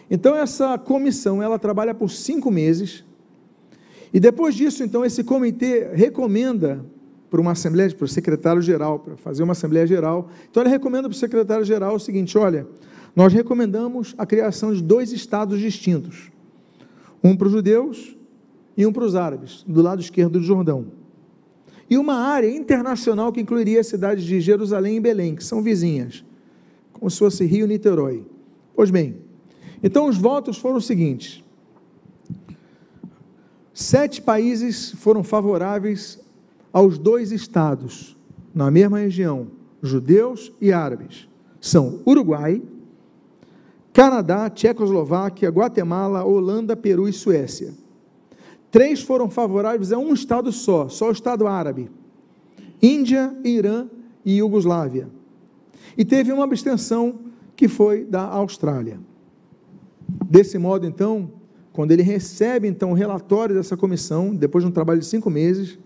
Então essa comissão ela trabalha por cinco meses e depois disso então esse comitê recomenda para uma assembleia, para o secretário geral, para fazer uma assembleia geral. Então ele recomenda para o secretário geral o seguinte: olha, nós recomendamos a criação de dois estados distintos, um para os judeus e um para os árabes, do lado esquerdo do Jordão. E uma área internacional que incluiria as cidades de Jerusalém e Belém, que são vizinhas, como se fosse Rio e Niterói. Pois bem, então os votos foram os seguintes: sete países foram favoráveis aos dois estados, na mesma região, judeus e árabes. São Uruguai, Canadá, Tchecoslováquia, Guatemala, Holanda, Peru e Suécia. Três foram favoráveis a um Estado só, só o Estado árabe: Índia, Irã e Iugoslávia. E teve uma abstenção que foi da Austrália. Desse modo, então, quando ele recebe então o relatório dessa comissão, depois de um trabalho de cinco meses,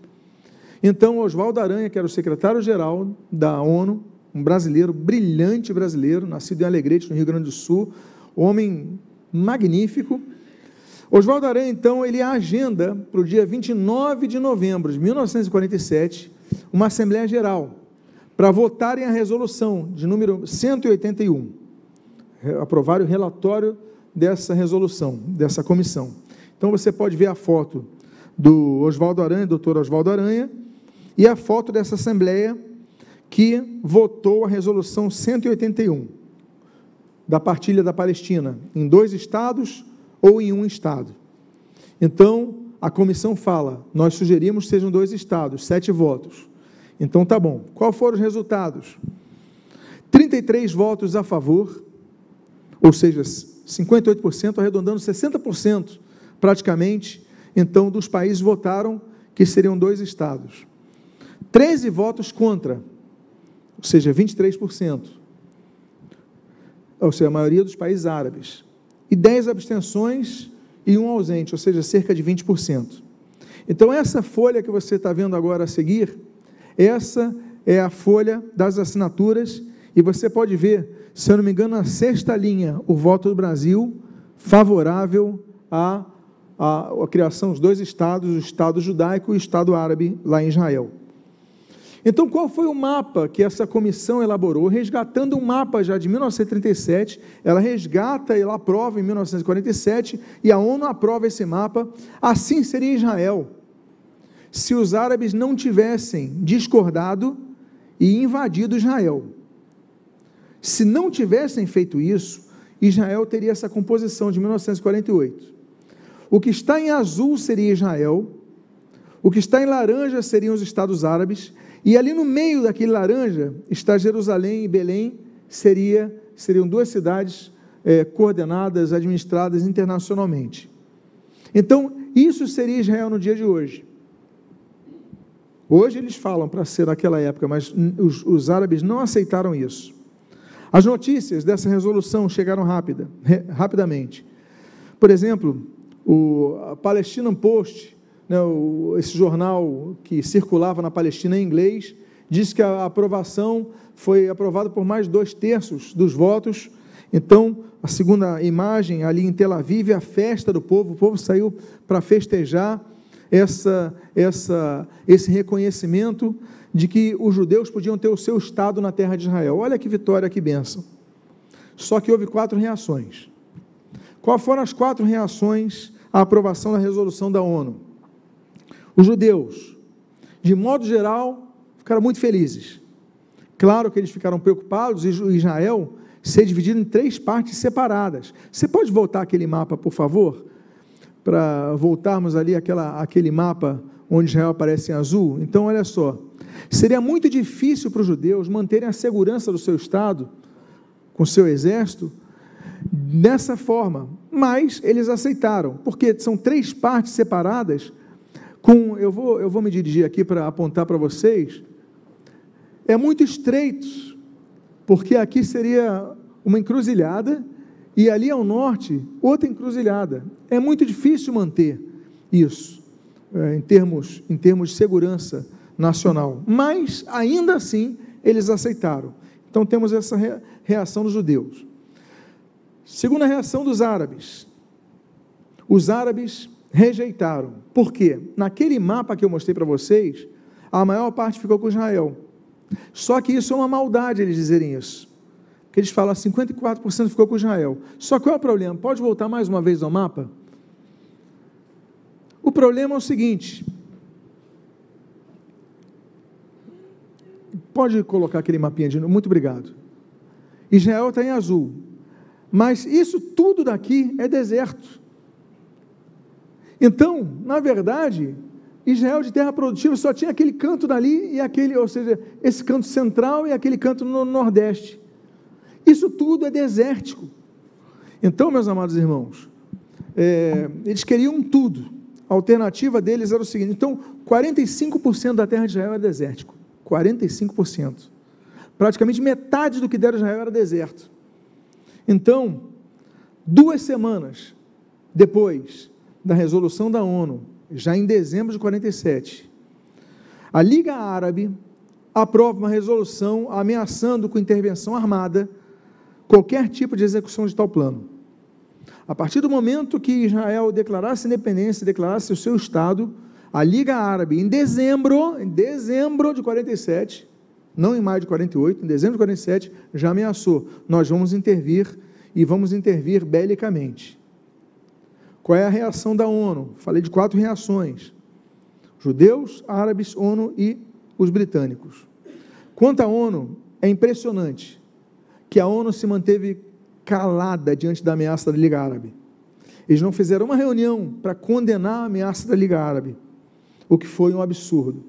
então Oswaldo Aranha, que era o secretário-geral da ONU, um brasileiro, brilhante brasileiro, nascido em Alegrete, no Rio Grande do Sul, homem magnífico, Oswaldo Aranha, então, ele agenda para o dia 29 de novembro de 1947 uma Assembleia Geral para votarem a resolução de número 181, aprovar o relatório dessa resolução, dessa comissão. Então você pode ver a foto do Oswaldo Aranha, doutor Oswaldo Aranha, e a foto dessa Assembleia que votou a resolução 181 da partilha da Palestina em dois estados ou em um estado. Então, a comissão fala: nós sugerimos sejam dois estados, sete votos. Então, tá bom. Qual foram os resultados? 33 votos a favor, ou seja, 58%, arredondando 60% praticamente, então, dos países votaram que seriam dois estados. 13 votos contra, ou seja, 23%. Ou seja, a maioria dos países árabes e 10 abstenções e um ausente, ou seja, cerca de 20%. Então, essa folha que você está vendo agora a seguir, essa é a folha das assinaturas, e você pode ver, se eu não me engano, na sexta linha, o voto do Brasil favorável à, à, à criação dos dois estados, o Estado judaico e o Estado árabe, lá em Israel. Então, qual foi o mapa que essa comissão elaborou? Resgatando um mapa já de 1937, ela resgata e ela aprova em 1947, e a ONU aprova esse mapa. Assim seria Israel, se os árabes não tivessem discordado e invadido Israel. Se não tivessem feito isso, Israel teria essa composição de 1948. O que está em azul seria Israel, o que está em laranja seriam os Estados Árabes, e ali no meio daquele laranja está Jerusalém e Belém, seria, seriam duas cidades é, coordenadas, administradas internacionalmente. Então, isso seria Israel no dia de hoje. Hoje eles falam para ser naquela época, mas os, os, árabes não aceitaram isso. As notícias dessa resolução chegaram rápida, rapidamente. Por exemplo, o Palestinian Post esse jornal que circulava na Palestina em inglês, diz que a aprovação foi aprovada por mais dois terços dos votos. Então, a segunda imagem, ali em Tel Aviv, é a festa do povo, o povo saiu para festejar essa, essa, esse reconhecimento de que os judeus podiam ter o seu Estado na terra de Israel. Olha que vitória, que bênção. Só que houve quatro reações. Quais foram as quatro reações à aprovação da resolução da ONU? Os judeus, de modo geral, ficaram muito felizes. Claro que eles ficaram preocupados, e Israel ser dividido em três partes separadas. Você pode voltar aquele mapa, por favor? Para voltarmos ali aquela, aquele mapa onde Israel aparece em azul. Então, olha só. Seria muito difícil para os judeus manterem a segurança do seu Estado, com seu exército, dessa forma. Mas eles aceitaram, porque são três partes separadas com, eu vou, eu vou me dirigir aqui para apontar para vocês, é muito estreito, porque aqui seria uma encruzilhada e ali ao norte outra encruzilhada. É muito difícil manter isso é, em, termos, em termos de segurança nacional, mas ainda assim eles aceitaram. Então temos essa reação dos judeus. Segunda reação dos árabes. Os árabes rejeitaram. Por quê? Naquele mapa que eu mostrei para vocês, a maior parte ficou com Israel. Só que isso é uma maldade eles dizerem isso. Que eles falam 54% ficou com Israel. Só qual é o problema? Pode voltar mais uma vez ao mapa? O problema é o seguinte. Pode colocar aquele mapinha de novo. Muito obrigado. Israel está em azul. Mas isso tudo daqui é deserto. Então, na verdade, Israel de terra produtiva só tinha aquele canto dali e aquele, ou seja, esse canto central e aquele canto no nordeste. Isso tudo é desértico. Então, meus amados irmãos, é, eles queriam tudo. A alternativa deles era o seguinte: então, 45% da terra de Israel é desértico. 45%. Praticamente metade do que deram Israel era deserto. Então, duas semanas depois da resolução da ONU, já em dezembro de 47, a Liga Árabe aprova uma resolução ameaçando com intervenção armada qualquer tipo de execução de tal plano. A partir do momento que Israel declarasse independência, declarasse o seu Estado, a Liga Árabe, em dezembro, em dezembro de 47, não em maio de 48, em dezembro de 47, já ameaçou: nós vamos intervir e vamos intervir belicamente. Qual é a reação da ONU? Falei de quatro reações: judeus, árabes, ONU e os britânicos. Quanto à ONU, é impressionante que a ONU se manteve calada diante da ameaça da Liga Árabe. Eles não fizeram uma reunião para condenar a ameaça da Liga Árabe, o que foi um absurdo.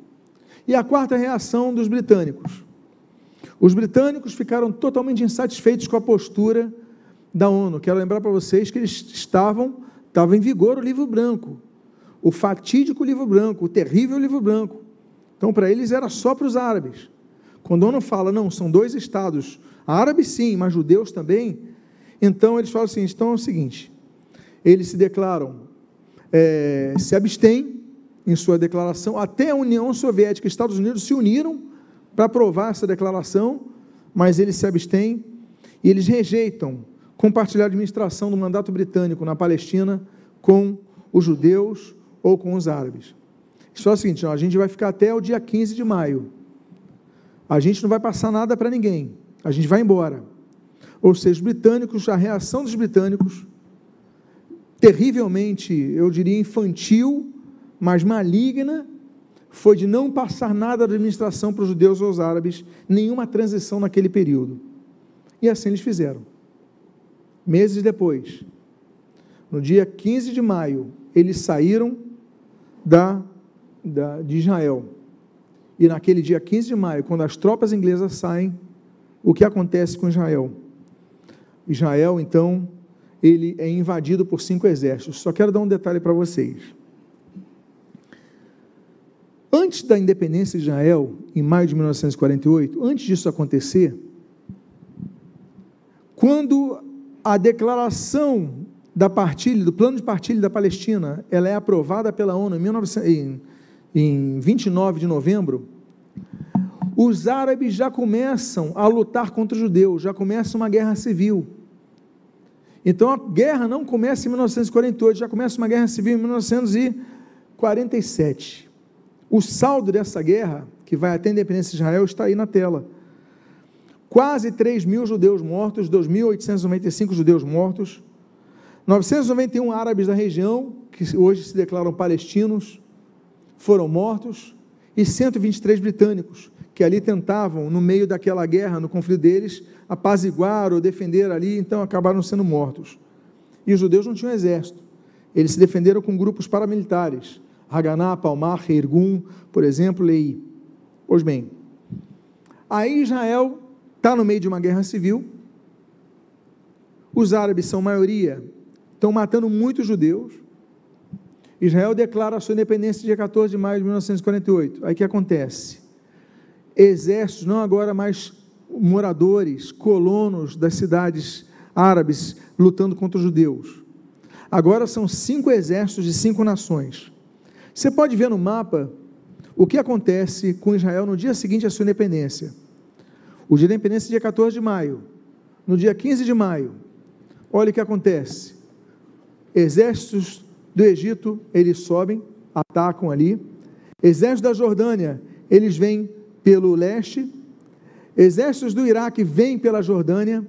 E a quarta reação dos britânicos. Os britânicos ficaram totalmente insatisfeitos com a postura da ONU. Quero lembrar para vocês que eles estavam Estava em vigor o livro branco, o fatídico livro branco, o terrível livro branco. Então, para eles era só para os árabes. Quando ONU fala, não, são dois estados, árabes sim, mas judeus também, então eles falam assim: então é o seguinte, eles se declaram, é, se abstêm em sua declaração, até a União Soviética e Estados Unidos se uniram para aprovar essa declaração, mas eles se abstêm e eles rejeitam compartilhar a administração do mandato britânico na Palestina com os judeus ou com os árabes. Só é o seguinte, a gente vai ficar até o dia 15 de maio a gente não vai passar nada para ninguém, a gente vai embora. Ou seja, os britânicos, a reação dos britânicos, terrivelmente, eu diria infantil, mas maligna, foi de não passar nada da administração para os judeus ou os árabes, nenhuma transição naquele período. E assim eles fizeram. Meses depois, no dia 15 de maio, eles saíram da, da, de Israel. E naquele dia 15 de maio, quando as tropas inglesas saem, o que acontece com Israel? Israel, então, ele é invadido por cinco exércitos. Só quero dar um detalhe para vocês. Antes da independência de Israel, em maio de 1948, antes disso acontecer, quando a declaração da partilha, do plano de partilha da Palestina, ela é aprovada pela ONU em, 19, em, em 29 de novembro, os árabes já começam a lutar contra os judeus, já começa uma guerra civil. Então a guerra não começa em 1948, já começa uma guerra civil em 1947. O saldo dessa guerra, que vai até a independência de Israel, está aí na tela. Quase 3 mil judeus mortos, 2.895 judeus mortos, 991 árabes da região, que hoje se declaram palestinos, foram mortos, e 123 britânicos, que ali tentavam, no meio daquela guerra, no conflito deles, apaziguar ou defender ali, então acabaram sendo mortos. E os judeus não tinham exército. Eles se defenderam com grupos paramilitares. Haganá, Palmar, Reirgun, por exemplo, Lei. Pois bem, aí Israel está no meio de uma guerra civil. Os árabes são maioria, estão matando muitos judeus. Israel declara a sua independência dia 14 de maio de 1948. Aí que acontece? Exércitos, não agora mais moradores, colonos das cidades árabes lutando contra os judeus. Agora são cinco exércitos de cinco nações. Você pode ver no mapa o que acontece com Israel no dia seguinte à sua independência. O dia da independência é dia 14 de maio. No dia 15 de maio, olha o que acontece. Exércitos do Egito, eles sobem, atacam ali. Exércitos da Jordânia, eles vêm pelo leste. Exércitos do Iraque vêm pela Jordânia.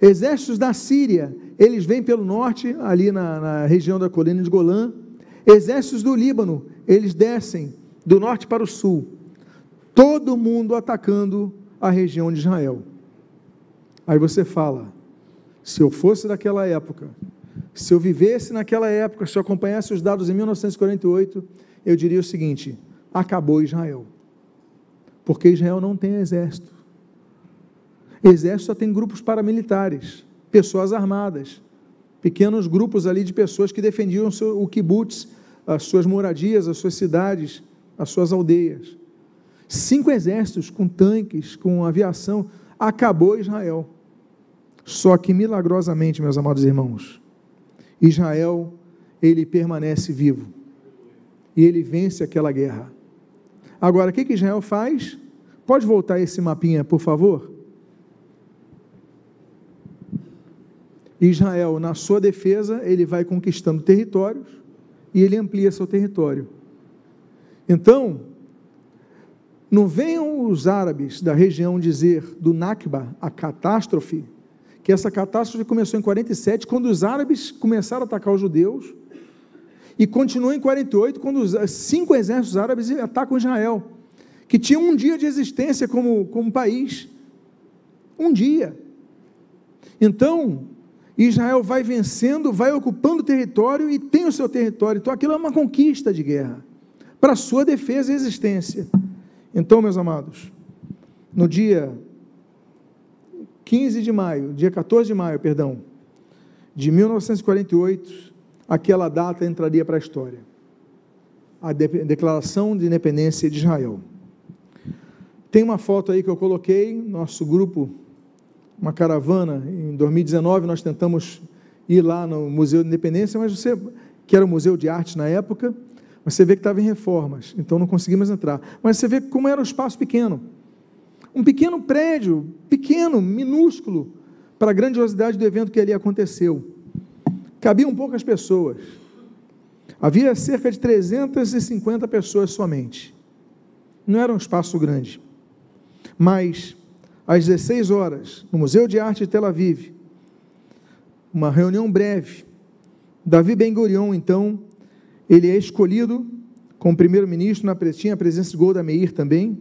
Exércitos da Síria, eles vêm pelo norte, ali na, na região da colina de Golã. Exércitos do Líbano, eles descem do norte para o sul. Todo mundo atacando a região de Israel. Aí você fala: se eu fosse daquela época, se eu vivesse naquela época, se eu acompanhasse os dados em 1948, eu diria o seguinte: acabou Israel. Porque Israel não tem exército. Exército só tem grupos paramilitares, pessoas armadas, pequenos grupos ali de pessoas que defendiam o kibbutz, as suas moradias, as suas cidades, as suas aldeias. Cinco exércitos com tanques, com aviação, acabou Israel. Só que milagrosamente, meus amados irmãos, Israel, ele permanece vivo. E ele vence aquela guerra. Agora, o que, que Israel faz? Pode voltar esse mapinha, por favor? Israel, na sua defesa, ele vai conquistando territórios e ele amplia seu território. Então, não venham os árabes da região dizer do Nakba, a catástrofe, que essa catástrofe começou em 47, quando os árabes começaram a atacar os judeus, e continuou em 48, quando os cinco exércitos árabes atacam Israel, que tinha um dia de existência como, como país. Um dia. Então, Israel vai vencendo, vai ocupando território e tem o seu território. Então, aquilo é uma conquista de guerra para a sua defesa e existência. Então, meus amados, no dia 15 de maio, dia 14 de maio, perdão, de 1948, aquela data entraria para a história. A declaração de independência de Israel. Tem uma foto aí que eu coloquei, nosso grupo, uma caravana, em 2019 nós tentamos ir lá no Museu de Independência, mas você, que era o Museu de Arte na época, você vê que estava em reformas, então não conseguimos entrar. Mas você vê como era um espaço pequeno um pequeno prédio, pequeno, minúsculo, para a grandiosidade do evento que ali aconteceu. Cabiam poucas pessoas. Havia cerca de 350 pessoas somente. Não era um espaço grande. Mas, às 16 horas, no Museu de Arte de Tel Aviv, uma reunião breve, Davi Ben-Gurion, então, ele é escolhido como primeiro-ministro, na tinha a presença de Golda Meir também,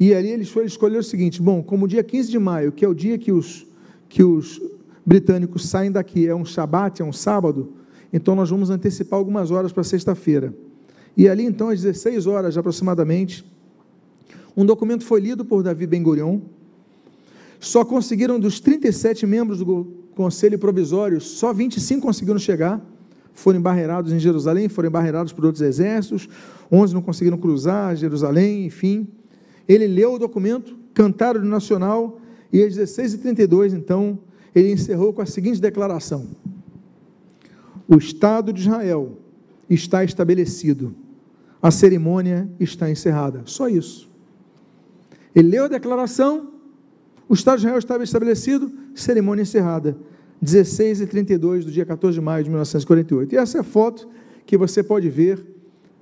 e ali ele escolheu o seguinte, bom, como o dia 15 de maio, que é o dia que os, que os britânicos saem daqui, é um shabat, é um sábado, então nós vamos antecipar algumas horas para sexta-feira. E ali, então, às 16 horas aproximadamente, um documento foi lido por Davi Ben-Gurion, só conseguiram dos 37 membros do conselho provisório, só 25 conseguiram chegar, foram embarreirados em Jerusalém, foram embarreirados por outros exércitos, 11 não conseguiram cruzar Jerusalém, enfim. Ele leu o documento, cantaram o nacional, e às 16h32, então, ele encerrou com a seguinte declaração: O Estado de Israel está estabelecido, a cerimônia está encerrada. Só isso. Ele leu a declaração, o Estado de Israel estava estabelecido, cerimônia encerrada. 16 e 32 do dia 14 de maio de 1948. E essa é a foto que você pode ver,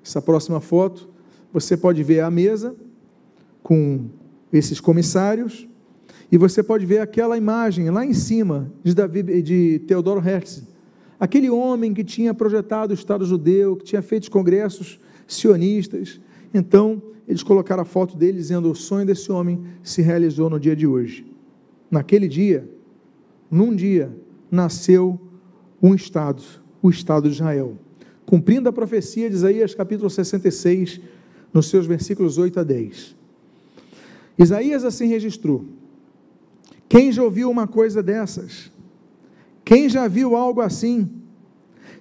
essa próxima foto, você pode ver a mesa com esses comissários, e você pode ver aquela imagem lá em cima de, Davi, de Teodoro Herzl, aquele homem que tinha projetado o Estado judeu, que tinha feito os congressos sionistas. Então, eles colocaram a foto dele dizendo: o sonho desse homem se realizou no dia de hoje. Naquele dia, num dia, nasceu um Estado, o Estado de Israel, cumprindo a profecia de Isaías capítulo 66, nos seus versículos 8 a 10. Isaías assim registrou: quem já ouviu uma coisa dessas? Quem já viu algo assim?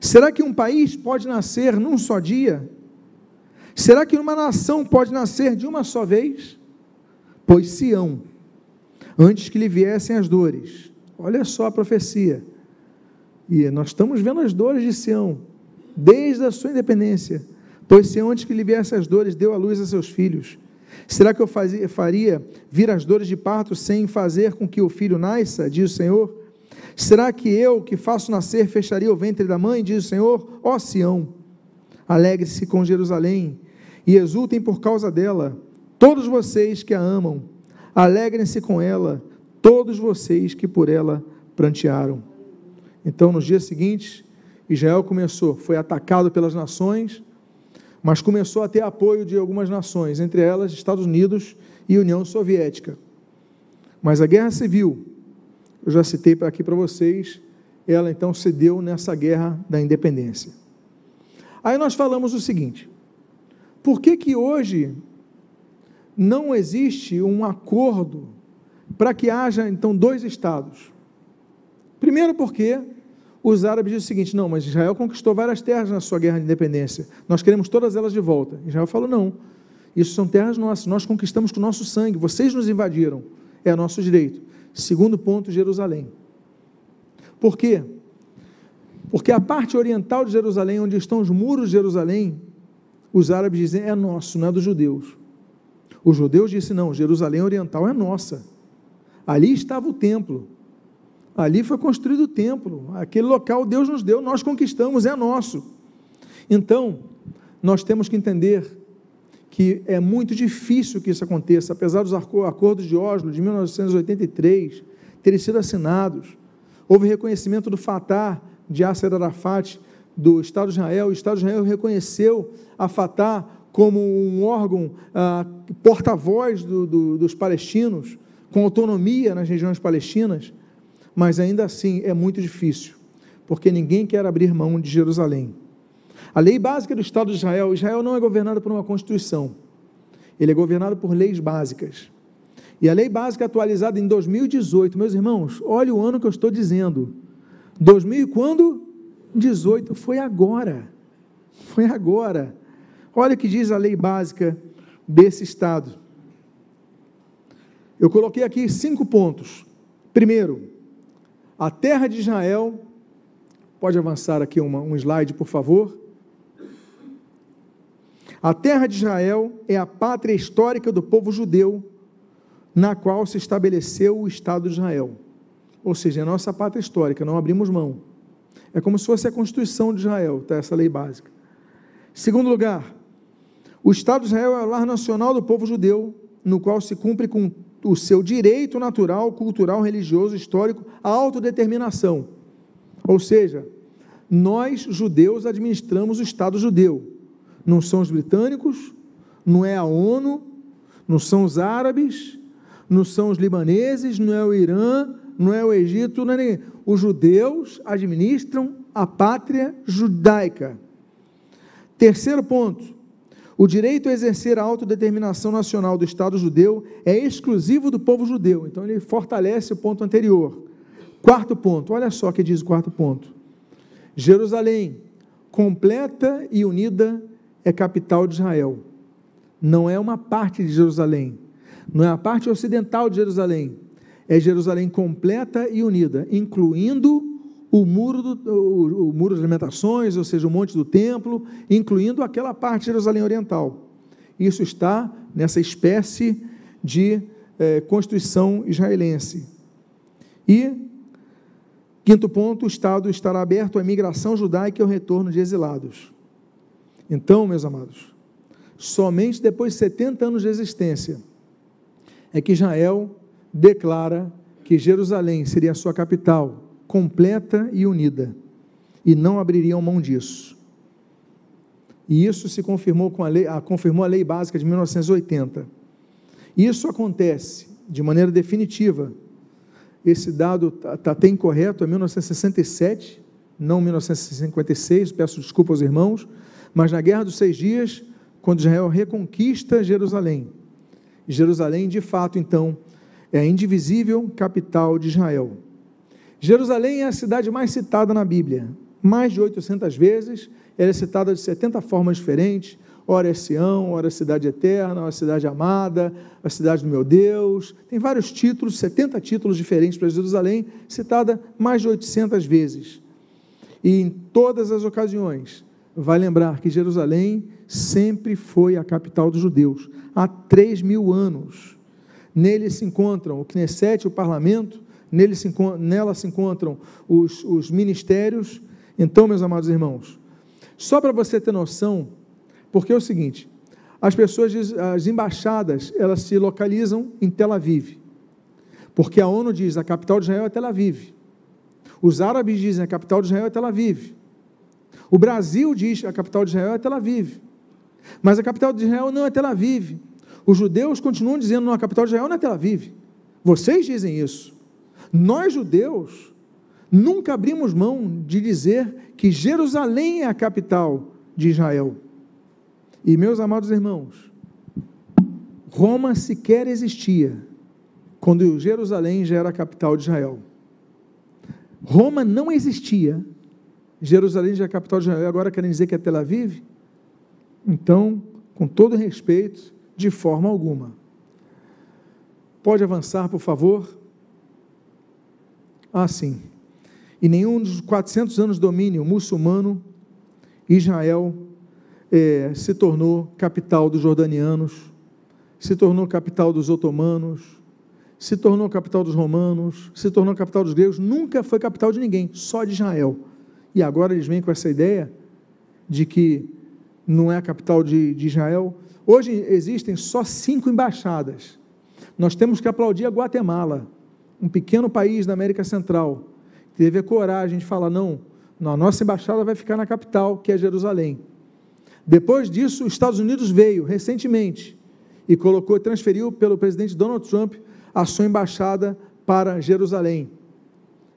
Será que um país pode nascer num só dia? Será que uma nação pode nascer de uma só vez? Pois Sião, antes que lhe viessem as dores, olha só a profecia, e nós estamos vendo as dores de Sião, desde a sua independência, pois Sião, antes que lhe viessem as dores, deu a luz a seus filhos, Será que eu fazia, faria vir as dores de parto sem fazer com que o filho nasça? Diz o Senhor. Será que eu, que faço nascer, fecharia o ventre da mãe? Diz o Senhor. Ó Sião, alegre-se com Jerusalém e exultem por causa dela, todos vocês que a amam. Alegrem-se com ela, todos vocês que por ela prantearam. Então, nos dias seguintes, Israel começou, foi atacado pelas nações mas começou a ter apoio de algumas nações, entre elas Estados Unidos e União Soviética. Mas a guerra civil, eu já citei aqui para vocês, ela então cedeu nessa guerra da independência. Aí nós falamos o seguinte: por que que hoje não existe um acordo para que haja então dois estados? Primeiro porque os árabes dizem o seguinte: não, mas Israel conquistou várias terras na sua guerra de independência, nós queremos todas elas de volta. Israel falou: não, isso são terras nossas, nós conquistamos com o nosso sangue, vocês nos invadiram, é nosso direito. Segundo ponto, Jerusalém. Por quê? Porque a parte oriental de Jerusalém, onde estão os muros de Jerusalém, os árabes dizem é nosso, não é dos judeus. Os judeus disseram: não, Jerusalém oriental é nossa. Ali estava o templo. Ali foi construído o templo, aquele local Deus nos deu, nós conquistamos, é nosso. Então, nós temos que entender que é muito difícil que isso aconteça, apesar dos acordos de Oslo de 1983 terem sido assinados. Houve reconhecimento do Fatah, de Yasser Arafat, do Estado de Israel. O Estado de Israel reconheceu a Fatah como um órgão ah, porta-voz do, do, dos palestinos, com autonomia nas regiões palestinas mas ainda assim é muito difícil, porque ninguém quer abrir mão de Jerusalém. A lei básica do Estado de Israel, Israel não é governado por uma constituição, ele é governado por leis básicas. E a lei básica atualizada em 2018, meus irmãos, olha o ano que eu estou dizendo. 2000 quando? 18 foi agora. Foi agora. Olha o que diz a lei básica desse estado. Eu coloquei aqui cinco pontos. Primeiro, a terra de Israel, pode avançar aqui uma, um slide, por favor. A terra de Israel é a pátria histórica do povo judeu, na qual se estabeleceu o Estado de Israel. Ou seja, é a nossa pátria histórica, não abrimos mão. É como se fosse a Constituição de Israel, tá, essa lei básica. Segundo lugar, o Estado de Israel é o lar nacional do povo judeu, no qual se cumpre com o seu direito natural, cultural, religioso, histórico, a autodeterminação. Ou seja, nós, judeus, administramos o Estado judeu. Não são os britânicos, não é a ONU, não são os árabes, não são os libaneses, não é o Irã, não é o Egito, não é ninguém. Os judeus administram a pátria judaica. Terceiro ponto. O direito a exercer a autodeterminação nacional do Estado judeu é exclusivo do povo judeu. Então ele fortalece o ponto anterior. Quarto ponto, olha só o que diz o quarto ponto. Jerusalém, completa e unida, é capital de Israel. Não é uma parte de Jerusalém. Não é a parte ocidental de Jerusalém. É Jerusalém completa e unida, incluindo o muro, do, o, o muro das lamentações, ou seja, o monte do templo, incluindo aquela parte de Jerusalém Oriental. Isso está nessa espécie de é, constituição israelense. E, quinto ponto, o Estado estará aberto à imigração judaica e ao retorno de exilados. Então, meus amados, somente depois de 70 anos de existência é que Israel declara que Jerusalém seria a sua capital, completa e unida, e não abririam mão disso. E isso se confirmou com a lei, a, confirmou a lei básica de 1980. Isso acontece de maneira definitiva. Esse dado está tá até incorreto, é 1967, não 1956, peço desculpa aos irmãos, mas na Guerra dos Seis Dias, quando Israel reconquista Jerusalém. Jerusalém, de fato, então, é a indivisível capital de Israel. Jerusalém é a cidade mais citada na Bíblia, mais de 800 vezes, ela é citada de 70 formas diferentes, ora é Sião, ora é cidade eterna, ora é cidade amada, a cidade do meu Deus, tem vários títulos, 70 títulos diferentes para Jerusalém, citada mais de 800 vezes. E em todas as ocasiões, vai lembrar que Jerusalém sempre foi a capital dos judeus, há 3 mil anos. Nele se encontram o Knesset, o parlamento, nele se, nela se encontram os, os ministérios. Então, meus amados irmãos, só para você ter noção, porque é o seguinte, as pessoas, as embaixadas, elas se localizam em Tel Aviv, porque a ONU diz a capital de Israel é Tel Aviv. Os árabes dizem a capital de Israel é Tel Aviv. O Brasil diz a capital de Israel é Tel Aviv. Mas a capital de Israel não é Tel Aviv. Os judeus continuam dizendo não, a capital de Israel não é Tel Aviv. Vocês dizem isso. Nós, judeus, nunca abrimos mão de dizer que Jerusalém é a capital de Israel. E, meus amados irmãos, Roma sequer existia quando Jerusalém já era a capital de Israel. Roma não existia, Jerusalém já é a capital de Israel, agora querem dizer que é Tel Aviv? Então, com todo respeito, de forma alguma. Pode avançar, por favor? Ah, sim. E nenhum dos 400 anos de domínio muçulmano, Israel é, se tornou capital dos jordanianos, se tornou capital dos otomanos, se tornou capital dos romanos, se tornou capital dos gregos, nunca foi capital de ninguém, só de Israel. E agora eles vêm com essa ideia de que não é a capital de, de Israel. Hoje existem só cinco embaixadas. Nós temos que aplaudir a Guatemala um pequeno país da América Central, teve a coragem de falar: não, a nossa embaixada vai ficar na capital, que é Jerusalém. Depois disso, os Estados Unidos veio recentemente e colocou, transferiu pelo presidente Donald Trump a sua embaixada para Jerusalém.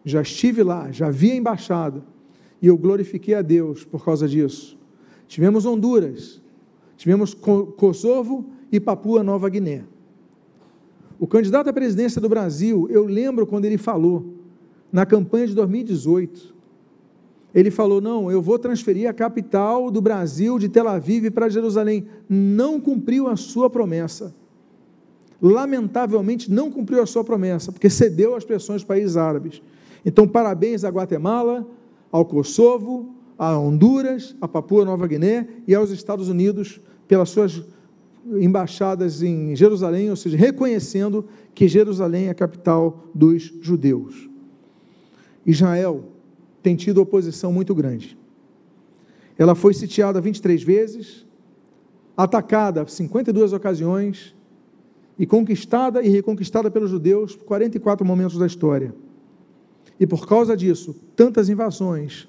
Já estive lá, já vi a embaixada e eu glorifiquei a Deus por causa disso. Tivemos Honduras, tivemos Kosovo e Papua Nova Guiné. O candidato à presidência do Brasil, eu lembro quando ele falou, na campanha de 2018, ele falou: não, eu vou transferir a capital do Brasil de Tel Aviv para Jerusalém. Não cumpriu a sua promessa. Lamentavelmente, não cumpriu a sua promessa, porque cedeu às pressões dos países árabes. Então, parabéns a Guatemala, ao Kosovo, a Honduras, a Papua Nova Guiné e aos Estados Unidos pelas suas embaixadas em Jerusalém, ou seja, reconhecendo que Jerusalém é a capital dos judeus. Israel tem tido oposição muito grande. Ela foi sitiada 23 vezes, atacada 52 ocasiões, e conquistada e reconquistada pelos judeus por 44 momentos da história. E por causa disso, tantas invasões,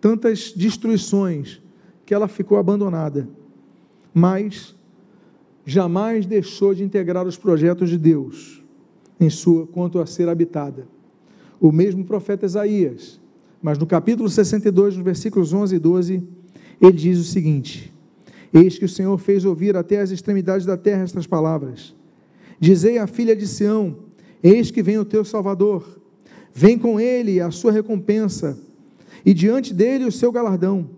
tantas destruições, que ela ficou abandonada. Mas jamais deixou de integrar os projetos de Deus em sua quanto a ser habitada. O mesmo profeta Isaías, mas no capítulo 62, nos versículos 11 e 12, ele diz o seguinte: Eis que o Senhor fez ouvir até as extremidades da terra estas palavras. Dizei à filha de Sião: Eis que vem o teu Salvador. Vem com ele a sua recompensa, e diante dele o seu galardão.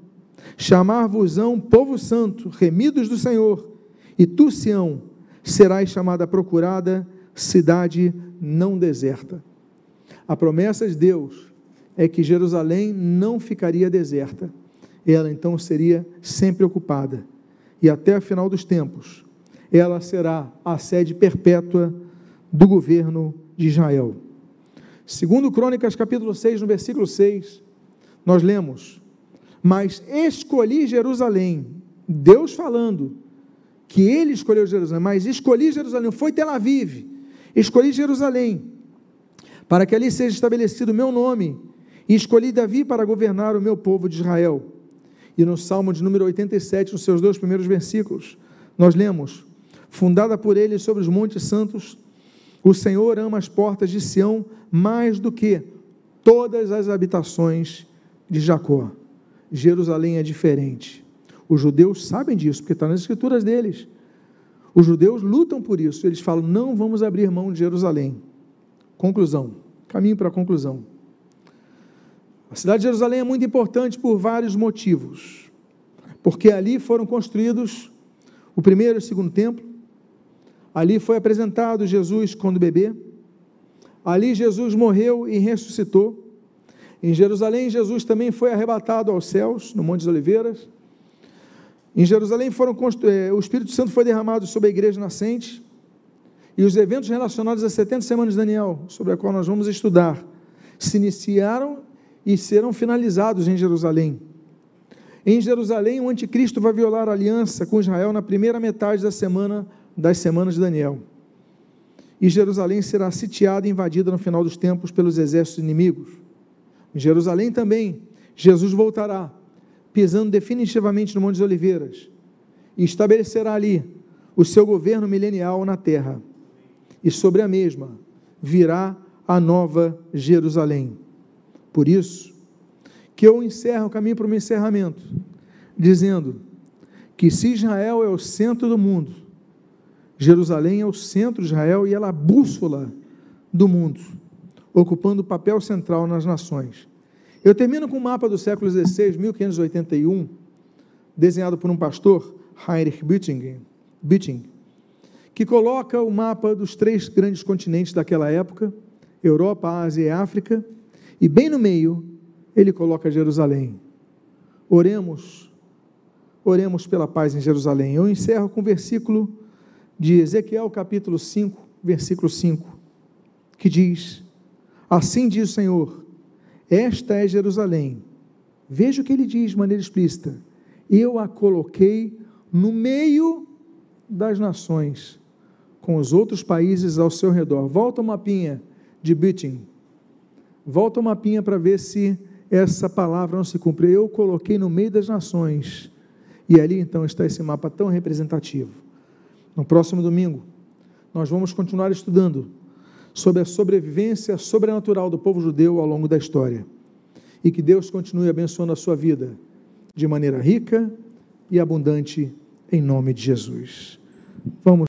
Chamar-vos-ão povo santo, remidos do Senhor, e tu, Sião, serás chamada procurada, cidade não deserta. A promessa de Deus é que Jerusalém não ficaria deserta. Ela então seria sempre ocupada. E até o final dos tempos, ela será a sede perpétua do governo de Israel. Segundo Crônicas, capítulo 6, no versículo 6, nós lemos: "Mas escolhi Jerusalém". Deus falando que ele escolheu Jerusalém, mas escolhi Jerusalém, foi Tel Aviv. Escolhi Jerusalém para que ali seja estabelecido o meu nome, e escolhi Davi para governar o meu povo de Israel. E no Salmo de número 87, nos seus dois primeiros versículos, nós lemos: Fundada por ele sobre os montes santos, o Senhor ama as portas de Sião mais do que todas as habitações de Jacó. Jerusalém é diferente. Os judeus sabem disso, porque está nas escrituras deles. Os judeus lutam por isso. Eles falam: não vamos abrir mão de Jerusalém. Conclusão. Caminho para a conclusão. A cidade de Jerusalém é muito importante por vários motivos. Porque ali foram construídos o primeiro e o segundo templo. Ali foi apresentado Jesus quando bebê. Ali Jesus morreu e ressuscitou. Em Jerusalém, Jesus também foi arrebatado aos céus, no Monte das Oliveiras. Em Jerusalém foram eh, o Espírito Santo foi derramado sobre a igreja nascente e os eventos relacionados às 70 semanas de Daniel, sobre a qual nós vamos estudar, se iniciaram e serão finalizados em Jerusalém. Em Jerusalém, o anticristo vai violar a aliança com Israel na primeira metade da semana das semanas de Daniel. E Jerusalém será sitiada e invadida no final dos tempos pelos exércitos inimigos. Em Jerusalém também, Jesus voltará pisando definitivamente no Monte das Oliveiras, e estabelecerá ali o seu governo milenial na terra. E sobre a mesma virá a nova Jerusalém. Por isso, que eu encerro o caminho para o meu encerramento, dizendo que se Israel é o centro do mundo, Jerusalém é o centro de Israel e ela é a bússola do mundo, ocupando o papel central nas nações. Eu termino com um mapa do século XVI, 1581, desenhado por um pastor, Heinrich Bütting, que coloca o mapa dos três grandes continentes daquela época, Europa, Ásia e África, e bem no meio ele coloca Jerusalém. Oremos, oremos pela paz em Jerusalém. Eu encerro com o versículo de Ezequiel, capítulo 5, versículo 5, que diz: Assim diz o Senhor esta é Jerusalém. Veja o que ele diz de maneira explícita. Eu a coloquei no meio das nações, com os outros países ao seu redor. Volta o mapinha de Bütting. Volta o mapinha para ver se essa palavra não se cumpre. Eu coloquei no meio das nações. E ali então está esse mapa tão representativo. No próximo domingo, nós vamos continuar estudando sobre a sobrevivência sobrenatural do povo judeu ao longo da história. E que Deus continue abençoando a sua vida de maneira rica e abundante, em nome de Jesus. Vamos.